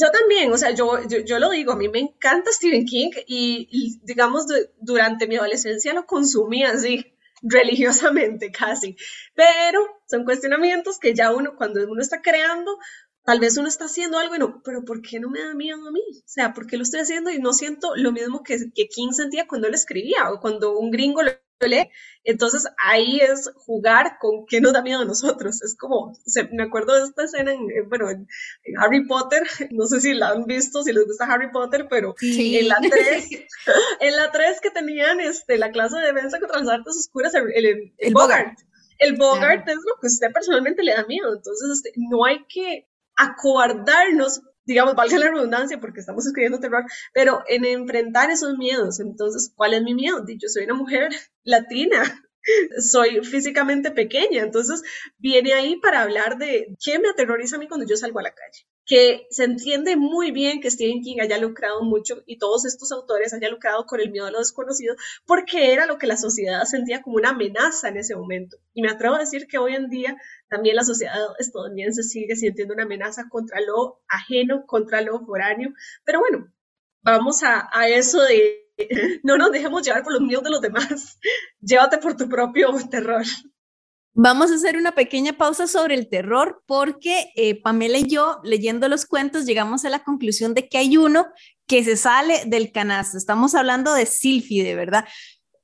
yo, también, o sea, yo, yo, lo digo, a mí me encanta Stephen King y, digamos, durante mi adolescencia lo consumí así, religiosamente *laughs* casi, pero son cuestionamientos que ya uno, cuando uno está creando, tal vez uno está haciendo algo y no, pero ¿por qué no me da miedo a mí? O sea, ¿por qué lo estoy haciendo y no siento lo mismo que, que King sentía cuando él escribía o cuando un gringo lo entonces ahí es jugar con qué nos da miedo a nosotros. Es como, me acuerdo de esta escena en, bueno, en, Harry Potter, *laughs* no sé si la han visto, si les gusta Harry Potter, pero en la 3, *laughs* *laughs* en la 3 que tenían este, la clase de defensa contra las artes oscuras, el, el, Bogart. El Bogart es lo que a usted personalmente le da miedo. Entonces, este, no hay que acobardarnos digamos, valga la redundancia porque estamos escribiendo terror, pero en enfrentar esos miedos. Entonces, ¿cuál es mi miedo? Yo soy una mujer *laughs* latina, *laughs* soy físicamente pequeña, entonces viene ahí para hablar de qué me aterroriza a mí cuando yo salgo a la calle que se entiende muy bien que Stephen King haya lucrado mucho y todos estos autores hayan lucrado con el miedo a lo desconocido porque era lo que la sociedad sentía como una amenaza en ese momento. Y me atrevo a decir que hoy en día también la sociedad estadounidense sigue sintiendo una amenaza contra lo ajeno, contra lo foráneo. Pero bueno, vamos a, eso de *laughs* no nos dejemos llevar por los miedos de los demás. *laughs* Llévate por tu propio terror. Vamos a hacer una pequeña pausa sobre el terror porque eh, Pamela y yo, leyendo los cuentos, llegamos a la conclusión de que hay uno que se sale del canasto. Estamos hablando de de ¿verdad?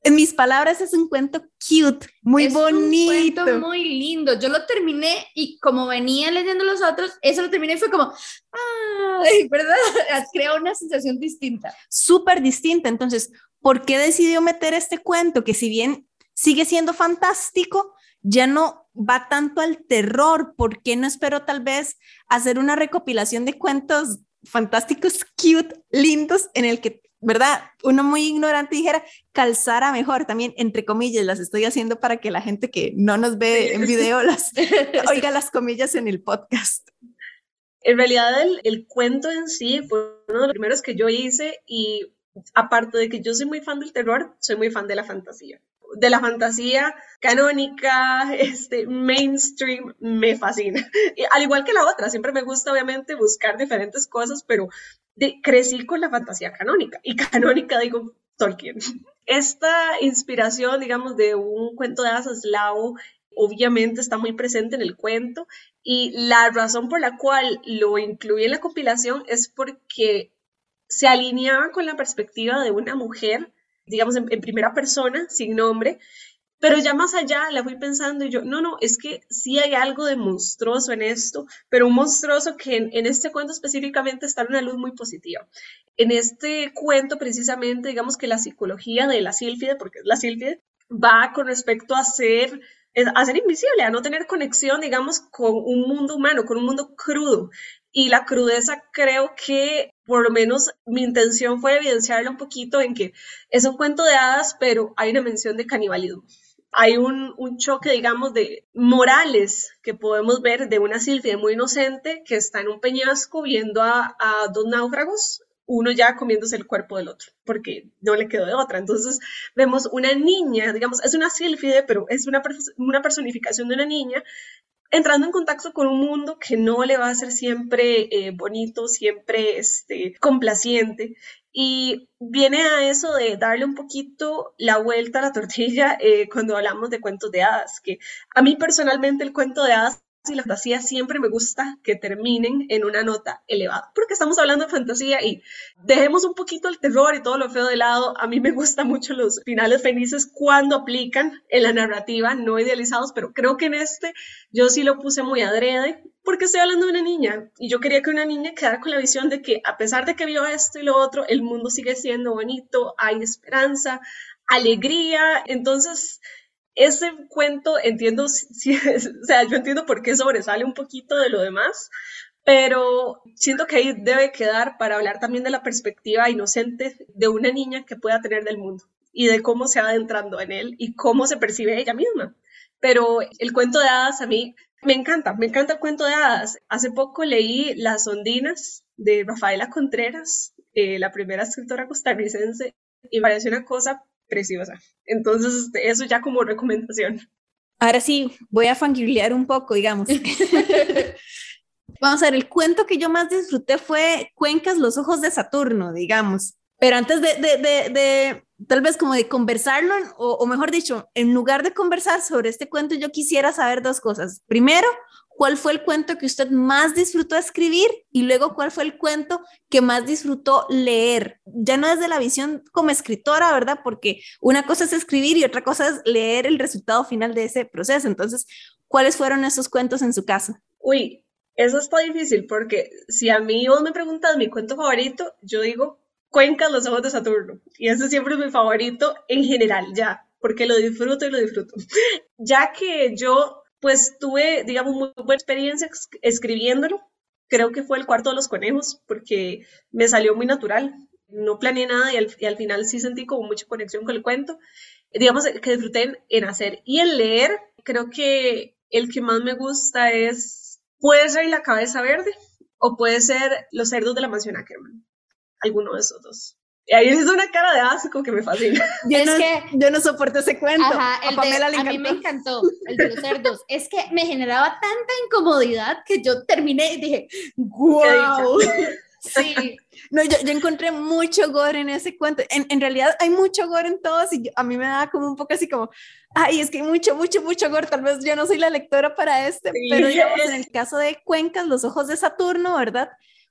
En mis palabras, es un cuento cute, muy bonito. Un cuento muy lindo. Yo lo terminé y como venía leyendo los otros, eso lo terminé y fue como, ¡ay! ¿Verdad? *laughs* Crea una sensación distinta. Súper distinta. Entonces, ¿por qué decidió meter este cuento que si bien sigue siendo fantástico, ya no va tanto al terror, ¿por qué no espero tal vez hacer una recopilación de cuentos fantásticos, cute, lindos, en el que, ¿verdad? Uno muy ignorante dijera, calzara mejor, también entre comillas, las estoy haciendo para que la gente que no nos ve en video las *laughs* oiga las comillas en el podcast. En realidad el, el cuento en sí fue uno de los primeros que yo hice y aparte de que yo soy muy fan del terror, soy muy fan de la fantasía de la fantasía canónica, *laughs* este, mainstream, me fascina. al igual que la otra, siempre me gusta obviamente buscar diferentes cosas, pero crecí con la fantasía canónica. Y canónica digo Tolkien. Esta inspiración, digamos, de un cuento de hadas obviamente está muy presente en el cuento y la razón por la cual lo incluí en la compilación es porque se alineaba con la perspectiva de una mujer digamos, en, primera persona, sin nombre, pero ya más allá la fui pensando y yo, no, no, es que sí hay algo de monstruoso en esto, pero un monstruoso que en, este cuento específicamente está en una luz muy positiva. En este cuento precisamente, digamos que la psicología de la sílfide, porque es la sílfide, va con respecto a ser a ser invisible, a no tener conexión, digamos, con un mundo humano, con un mundo crudo. Y la crudeza creo que por lo menos mi intención fue evidenciarla un poquito en que es un cuento de hadas, pero hay una mención de canibalismo. Hay un, choque, digamos, de morales que podemos ver de una Silvia muy inocente que está en un peñasco viendo a, dos náufragos, uno ya comiéndose el cuerpo del otro, porque no le quedó de otra. Entonces vemos una niña, digamos, es una sílfide, pero es una, una personificación de una niña entrando en contacto con un mundo que no le va a ser siempre eh, bonito, siempre este, complaciente. Y viene a eso de darle un poquito la vuelta a la tortilla eh, cuando hablamos de cuentos de hadas, que a mí personalmente el cuento de hadas y la fantasía siempre me gusta que terminen en una nota elevada, porque estamos hablando de fantasía y dejemos un poquito el terror y todo lo feo de lado. A mí me gustan mucho los finales felices cuando aplican en la narrativa, no idealizados, pero creo que en este yo sí lo puse muy adrede, porque estoy hablando de una niña y yo quería que una niña quedara con la visión de que a pesar de que vio esto y lo otro, el mundo sigue siendo bonito, hay esperanza, alegría, entonces ese cuento entiendo, si, o sea, yo entiendo por qué sobresale un poquito de lo demás, pero siento que ahí debe quedar para hablar también de la perspectiva inocente de una niña que pueda tener del mundo y de cómo se va adentrando en él y cómo se percibe ella misma. Pero el cuento de hadas a mí me encanta, me encanta el cuento de hadas. Hace poco leí Las ondinas de Rafaela Contreras, eh, la primera escritora costarricense, y me pareció una cosa preciosa. Entonces, este, eso ya como recomendación. Ahora sí, voy a fangirlear un poco, digamos. *laughs* Vamos a ver, el cuento que yo más disfruté fue Cuencas, los ojos de Saturno, digamos. Pero antes de, de, de, de tal vez como de conversarlo, o, o, mejor dicho, en lugar de conversar sobre este cuento, yo quisiera saber dos cosas. Primero, cuál fue el cuento que usted más disfrutó escribir y luego cuál fue el cuento que más disfrutó leer. Ya no desde la visión como escritora, ¿verdad? Porque una cosa es escribir y otra cosa es leer el resultado final de ese proceso. Entonces, ¿cuáles fueron esos cuentos en su caso? Uy, eso está difícil porque si a mí vos me preguntas mi cuento favorito, yo digo Cuencas, los ojos de Saturno. Y ese siempre es mi favorito en general, ya, porque lo disfruto y lo disfruto. *laughs* ya que yo pues tuve, digamos, muy buena experiencia escribiéndolo. Creo que fue el cuarto de los conejos, porque me salió muy natural. No planeé nada y al, final sí sentí como mucha conexión con el cuento. Digamos que disfruté en, hacer. Y en leer, creo que el que más me gusta es, puede ser La cabeza verde o puede ser Los cerdos de la mansión Ackerman. Alguno de esos dos. Y ahí es una cara de asco que me fascina. *laughs* Yo es no, que yo no soporto ese cuento. Ajá, a, Pamela a mí me encantó el de los cerdos. es que me generaba tanta incomodidad que yo terminé y dije, wow. *laughs* Sí, no, yo, yo, encontré mucho gore en ese cuento. En, en realidad hay mucho gore en todos y a mí me da como un poco así como, ay, es que hay mucho, mucho, mucho gore. Tal vez yo no soy la lectora para este, sí, pero digamos, en el caso de Cuencas, los ojos de Saturno, ¿verdad?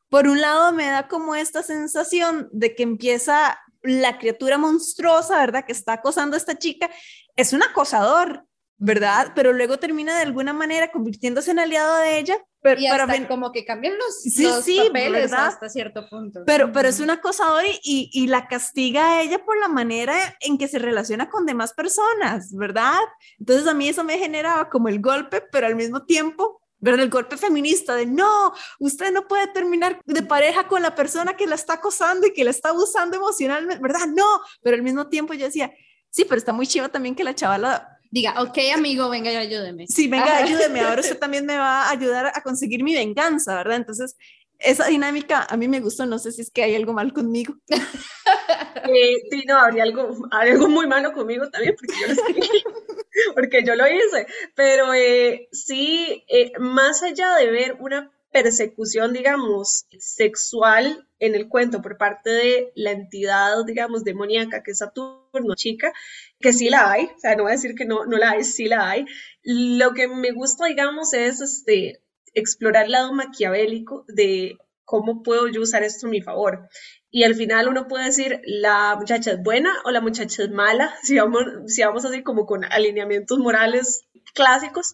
Por un lado me da como esta sensación de que empieza la criatura monstruosa, ¿verdad? Que está acosando a esta chica, es un acosador, ¿verdad? Pero luego termina de alguna manera convirtiéndose en aliado de ella. Pero, y hasta como que cambian los, sí, los sí, papeles ¿verdad? hasta cierto punto. Pero, pero es un acosador y, y, la castiga a ella por la manera en que se relaciona con demás personas, ¿verdad? Entonces a mí eso me generaba como el golpe, pero al mismo tiempo ¿verdad? El golpe feminista de no, usted no puede terminar de pareja con la persona que la está acosando y que la está abusando emocionalmente, ¿verdad? No, pero al mismo tiempo yo decía, sí, pero está muy chiva también que la chavala diga, ok, amigo, venga y ayúdeme. Sí, venga, ayúdeme, ahora usted *laughs* también me va a ayudar a conseguir mi venganza, ¿verdad? Entonces, esa dinámica a mí me gustó, no sé si es que hay algo mal conmigo. *laughs* Eh, sí, no, habría algo, habría algo muy malo conmigo también, porque yo lo *laughs* porque yo lo hice, pero eh, sí, eh, más allá de ver una persecución, digamos, sexual en el cuento por parte de la entidad, digamos, demoníaca que es Saturno, chica, que sí la hay, o sea, no voy a decir que no, no la hay, sí la hay. Lo que me gusta, digamos, es este, explorar el lado maquiavélico de cómo puedo yo usar esto a mi favor. Y al final uno puede decir, la muchacha es buena o la muchacha es mala, *laughs* si vamos, si vamos así como con alineamientos morales clásicos,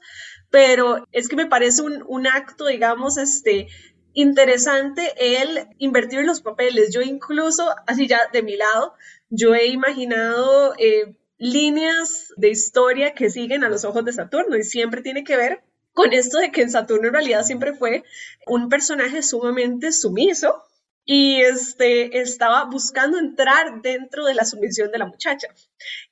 pero es que me parece un, un acto, digamos, este, interesante el invertir los papeles. Yo incluso, así ya de mi lado, yo he imaginado eh, líneas de historia que siguen a los ojos de Saturno y siempre tiene que ver con esto de que en Saturno en realidad siempre fue un personaje sumamente sumiso y este, estaba buscando entrar dentro de la sumisión de la muchacha.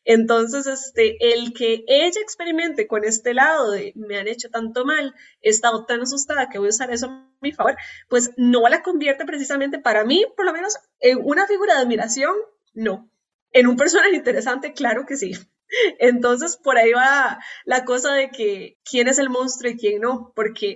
Entonces, este, el que ella experimente con este lado de me han hecho tanto mal, he estado tan asustada que voy a usar eso a mi favor, pues no la convierte precisamente para mí, por lo menos, en una figura de admiración, no. En un personaje interesante, claro que sí. Entonces, por ahí va la cosa de que quién es el monstruo y quién no, porque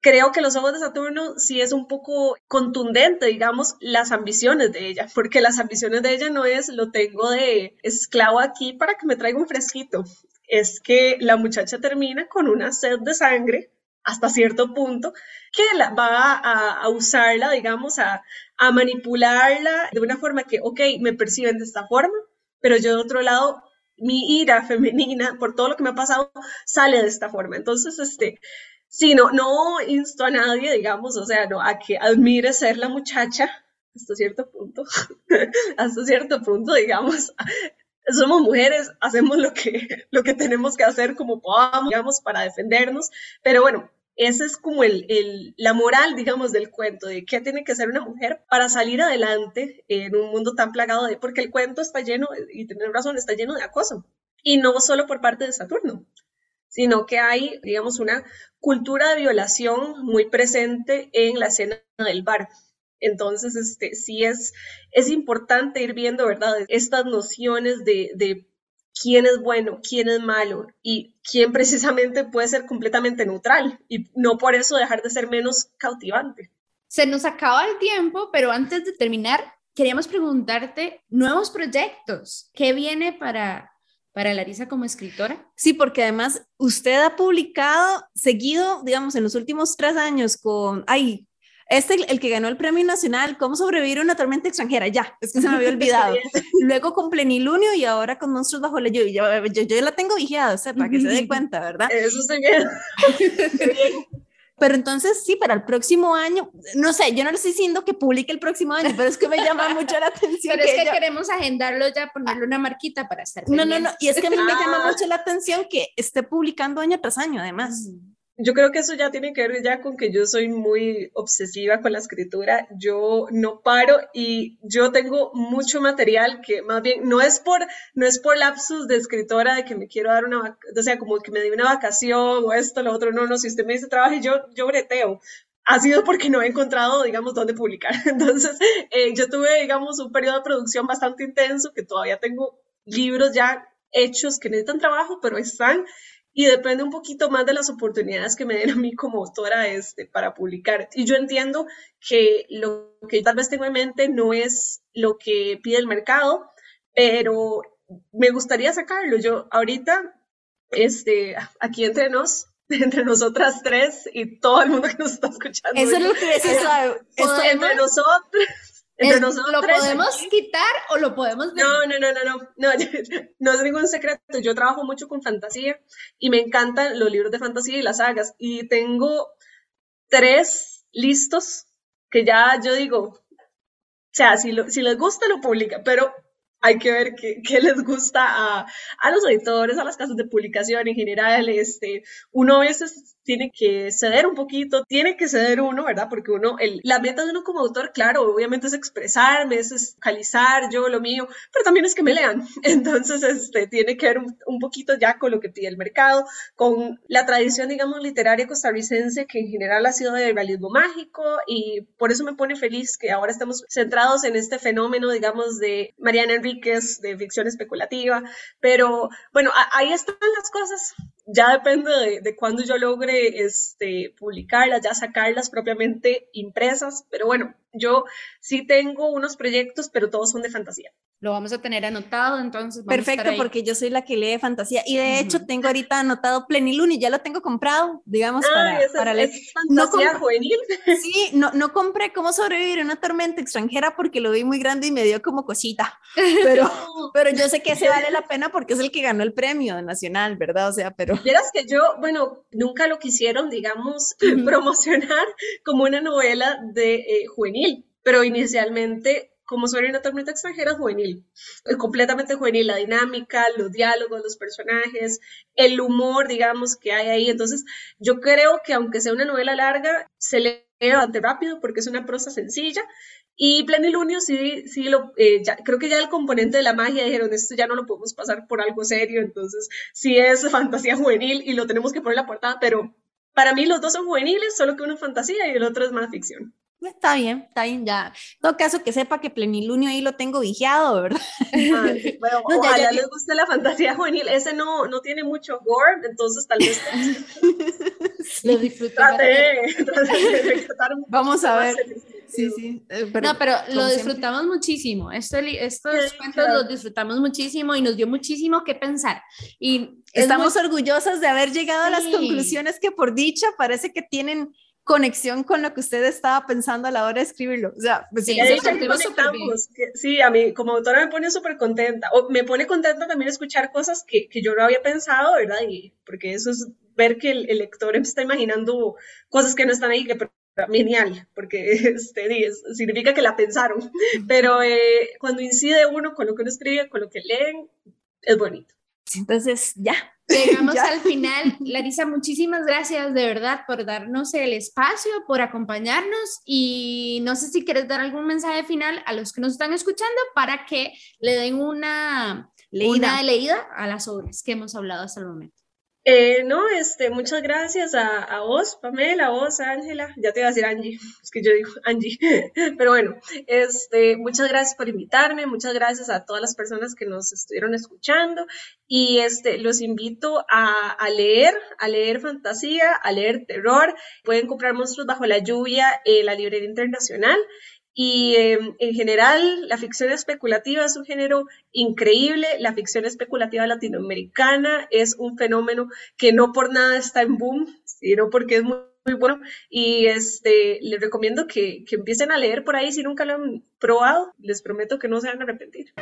creo que los ojos de Saturno sí es un poco contundente, digamos, las ambiciones de ella, porque las ambiciones de ella no es lo tengo de esclavo aquí para que me traiga un fresquito, es que la muchacha termina con una sed de sangre hasta cierto punto, que la, va a, usarla, digamos, a, a manipularla de una forma que, ok, me perciben de esta forma, pero yo de otro lado mi ira femenina por todo lo que me ha pasado sale de esta forma. Entonces, este, Sí, no, no insto a nadie, digamos, o sea, no, a que admire ser la muchacha hasta cierto punto, *laughs* hasta cierto punto, digamos, somos mujeres, hacemos lo que, lo que tenemos que hacer como podamos, digamos, para defendernos, pero bueno, esa es como el, el, la moral, digamos, del cuento, de qué tiene que ser una mujer para salir adelante en un mundo tan plagado de, porque el cuento está lleno, y tener razón, está lleno de acoso, y no solo por parte de Saturno, sino que hay, digamos, una cultura de violación muy presente en la escena del bar. Entonces, este, sí es, es importante ir viendo, ¿verdad? Estas nociones de, de quién es bueno, quién es malo y quién precisamente puede ser completamente neutral y no por eso dejar de ser menos cautivante. Se nos acaba el tiempo, pero antes de terminar, queríamos preguntarte nuevos proyectos. ¿Qué viene para para Larisa como escritora? Sí, porque además usted ha publicado seguido, digamos, en los últimos tres años con, ay, este, el que ganó el Premio Nacional, ¿Cómo sobrevivir a una tormenta extranjera? Ya, es que se me había *laughs* olvidado. Luego con Plenilunio y ahora con Monstruos Bajo la Lluvia. Yo, yo, la tengo vigilada, o para que se dé *laughs* cuenta, ¿verdad? Eso se bien. *laughs* Pero entonces sí, para el próximo año, no sé, yo no le estoy diciendo que publique el próximo año, pero es que me llama mucho la atención. Pero es que queremos agendarlo ya, ponerle una marquita para estar. No, no, no, y es que a mí me llama ah. mucho la atención que esté publicando año tras año, además yo creo que eso ya tiene que ver ya con que yo soy muy obsesiva con la escritura, yo no paro y yo tengo mucho material que más bien no es por no es por lapsus de escritora de que me quiero dar una, o sea, como que me dé una vacación o esto, lo otro, no, no, si usted me dice trabaje, yo yo breteo. Ha sido porque no he encontrado, digamos, dónde publicar. *laughs* Entonces, eh, yo tuve, digamos, un periodo de producción bastante intenso, que todavía tengo libros ya hechos que necesitan trabajo, pero están y depende un poquito más de las oportunidades que me den a mí como autora este, para publicar. Y yo entiendo que lo que tal vez tengo en mente no es lo que pide el mercado, pero me gustaría sacarlo. Yo ahorita, este, aquí entre nos, *laughs* entre nosotras tres y todo el mundo que nos está escuchando. Eso es lo que es eso. Entre nosotros ¿Lo podemos quitar o lo podemos ver? No, no, no, no, no, no, *laughs* no es ningún secreto. Yo trabajo mucho con fantasía y me encantan los libros de fantasía y las sagas. Y tengo tres listos que ya yo digo, o sea, si, si les gusta lo publica, pero hay que ver qué, qué les gusta a, a, los editores, a las casas de publicación en general. Este, uno a veces tiene que ceder un poquito, tiene que ceder uno, ¿verdad? Porque uno, el, la meta de uno como autor, claro, obviamente es expresarme, es focalizar yo lo mío, pero también es que me lean. *laughs* Entonces, este, tiene que ver un, un, poquito ya con lo que pide el mercado, con la tradición, digamos, literaria costarricense, que en general ha sido de realismo mágico, y por eso me pone feliz que ahora estamos centrados en este fenómeno, digamos, de Mariana Enríquez, de ficción especulativa, pero bueno, ahí están las cosas ya depende de, de cuándo yo logre este, publicarlas, ya sacarlas propiamente impresas, pero bueno, yo sí tengo unos proyectos, pero todos son de fantasía. Lo vamos a tener anotado, entonces. Perfecto, porque yo soy la que lee fantasía y de hecho tengo ahorita anotado Pleniluni, ya lo tengo comprado, digamos, ah, para, para leer. fantasía juvenil. *laughs* Sí, no, no compré cómo sobrevivir en una tormenta extranjera porque lo vi muy grande y me dio como cosita, *laughs* pero, *laughs* pero yo sé que ese vale la pena porque es el que ganó el premio nacional, ¿verdad? O sea, pero. Vieras que yo, bueno, nunca lo quisieron, digamos, promocionar como una novela de eh, juvenil, pero inicialmente como suena una tormenta extranjera, juvenil, completamente juvenil, la dinámica, los diálogos, los personajes, el humor, digamos, que hay ahí. Entonces, yo creo que aunque sea una novela larga, se lee bastante rápido porque es una prosa sencilla. Y Plenilunio sí, sí lo, eh, creo que ya el componente de la magia dijeron, esto ya no lo podemos pasar por algo serio, entonces sí es fantasía juvenil y lo tenemos que poner en la portada, pero para mí los dos son juveniles, solo que uno es fantasía y el otro es más ficción. Está bien, está bien, ya. En todo caso, que sepa que plenilunio ahí lo tengo vigiado, ¿verdad? *laughs* bueno, no, ojalá les guste la fantasía juvenil. Ese no, no tiene mucho gore, entonces tal vez *laughs* lo disfruté. *laughs* Vamos a ver. Sí, sí. Eh, no, pero lo disfrutamos muchísimo. estos cuentos los disfrutamos muchísimo y nos dio muchísimo que pensar. Y estamos orgullosas de haber llegado a las conclusiones que por dicha parece que tienen conexión con lo que usted estaba pensando a la hora de escribirlo. O sea, pues, sí, sí, a mí como autora me pone súper contenta. O me pone contenta también escuchar cosas que, que, yo no había pensado, ¿verdad? Y porque eso es ver que el, lector está imaginando cosas que no están ahí, que genial, porque *laughs* este, significa que la pensaron. Pero eh, cuando incide uno con lo que uno escribe, con lo que leen, es bonito. Entonces, ya, *laughs* Llegamos al final. Larisa, muchísimas gracias de verdad por darnos el espacio, por acompañarnos y no sé si quieres dar algún mensaje final a los que nos están escuchando para que le den una leída, una leída a las obras que hemos hablado hasta el momento. Eh, no, este, muchas gracias a, a vos, Pamela, a vos, Ángela, ya te iba a decir Angie, *laughs* es que yo digo Angie, *laughs* pero bueno, este, muchas gracias por invitarme, muchas gracias a todas las personas que nos estuvieron escuchando. Y este, los invito a, a leer, a leer fantasía, a leer terror, pueden comprar Monstruos Bajo la Lluvia en la librería internacional y em, en general, la ficción especulativa es un género increíble. La ficción especulativa latinoamericana es un fenómeno que no por nada está en boom, sino porque es muy, bueno. Y este, les recomiendo que, que empiecen a leer por ahí si nunca lo han probado. Les prometo que no se van a arrepentir.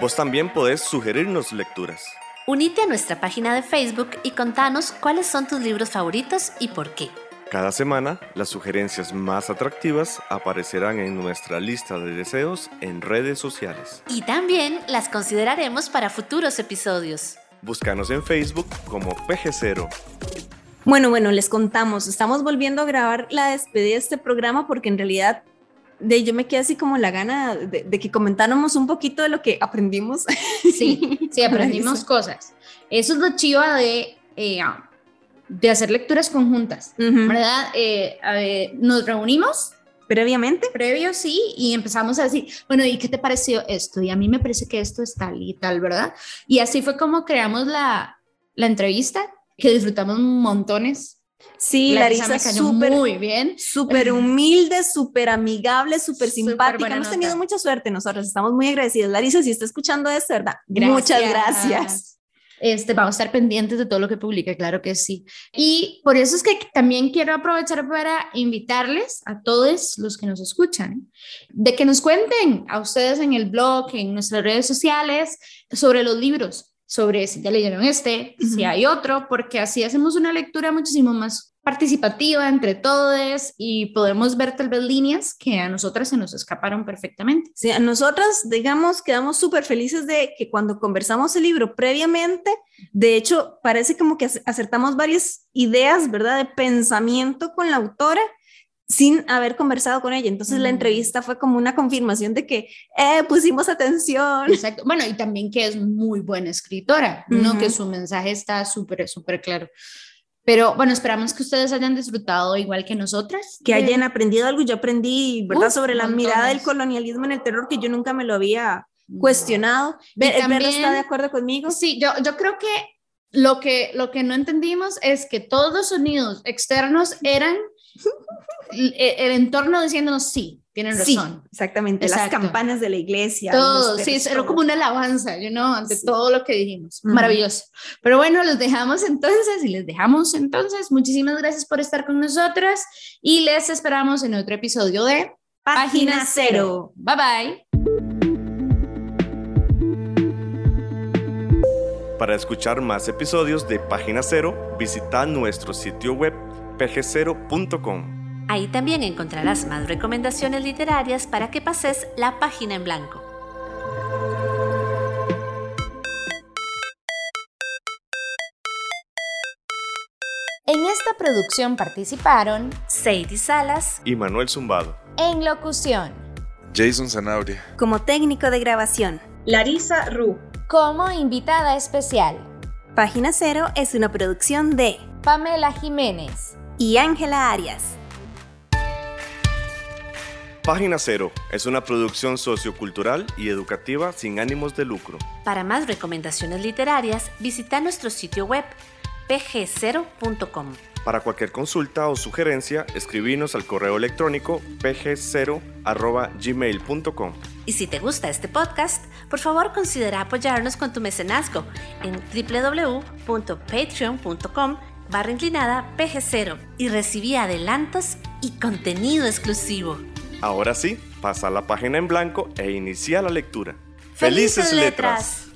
Vos también podés sugerirnos lecturas. Unite a nuestra página de Facebook y contanos cuáles son tus libros favoritos y por qué. Cada semana, las sugerencias más atractivas aparecerán en nuestra lista de deseos en redes sociales. Y también las consideraremos para futuros episodios. Búscanos en Facebook como PG0. Bueno, bueno, les contamos, estamos volviendo a grabar la despedida de este programa porque en realidad de yo me quedé así como la gana de, que comentáramos un poquito de lo que aprendimos. Sí, sí, *laughs* aprendimos cosas. Eso es lo chiva de eh, de hacer lecturas conjuntas, ¿verdad? Eh, nos reunimos. Previamente. Previo, sí, y empezamos a decir, bueno, ¿y qué te pareció esto? Y a mí me parece que esto es tal y tal, ¿verdad? Y así fue como creamos la, la entrevista, que disfrutamos montones. Sí, Larisa, me cayó muy bien. Súper *laughs* humilde, súper amigable, súper simpática. Hemos tenido mucha suerte nosotros, estamos muy agradecidos. Larisa, si está escuchando esto, ¿verdad? Muchas gracias. Este, vamos a estar pendientes de todo lo que publique, claro que sí. Y por eso es que también quiero aprovechar para invitarles a todos los que nos escuchan, de que nos cuenten a ustedes en el blog, en nuestras redes sociales, sobre los libros, sobre si ya leyeron este, si hay otro, porque así hacemos una lectura muchísimo más participativa entre todos y podemos ver tal vez líneas que a nosotras se nos escaparon perfectamente. Sí, a nosotras, digamos, quedamos súper felices de que cuando conversamos el libro previamente, de hecho, parece como que acertamos varias ideas, ¿verdad?, de pensamiento con la autora sin haber conversado con ella. Entonces la mm. entrevista fue como una confirmación de que eh, pusimos atención. Exacto. Bueno, y también que es muy buena escritora, ¿no? Que su mensaje está súper, súper claro. Pero bueno, esperamos que ustedes hayan disfrutado igual que nosotras. Que hayan aprendido algo. Yo aprendí, ¿verdad? Sobre la mirada del colonialismo en el terror que yo nunca me lo había cuestionado. Ver, está de acuerdo conmigo? Sí, yo, yo creo que lo, que lo que no entendimos es que todos los sonidos externos eran el entorno diciéndonos sí, tienen razón. Sí, exactamente, las campanas de la iglesia. Todo, sí, era como una alabanza, you know, ante todo lo que dijimos. Maravilloso. Pero bueno, los dejamos entonces y les dejamos entonces. Muchísimas gracias por estar con nosotras y les esperamos en otro episodio de Página, Cero. Bye bye. Para escuchar más episodios de Página Cero, visita nuestro sitio web pgcero.com. Ahí también encontrarás más recomendaciones literarias para que pases la página en blanco. En esta producción participaron Sadie Salas y Manuel Zumbado. En locución, Jason Zanabria. Como técnico de grabación, Larisa Ru. Como invitada especial, Página Cero es una producción de Pamela Jiménez y Ángela Arias. Página Cero es una producción sociocultural y educativa sin ánimos de lucro. Para más recomendaciones literarias, visita nuestro sitio web pg0.com. Para cualquier consulta o sugerencia, escribinos al correo electrónico pg0.gmail.com. Y si te gusta este podcast, por favor considera apoyarnos con tu mecenazgo en www.patreon.com barra inclinada pg0 y recibí adelantos y contenido exclusivo. Ahora sí, pasa la página en blanco e inicia la lectura. ¡Felices letras!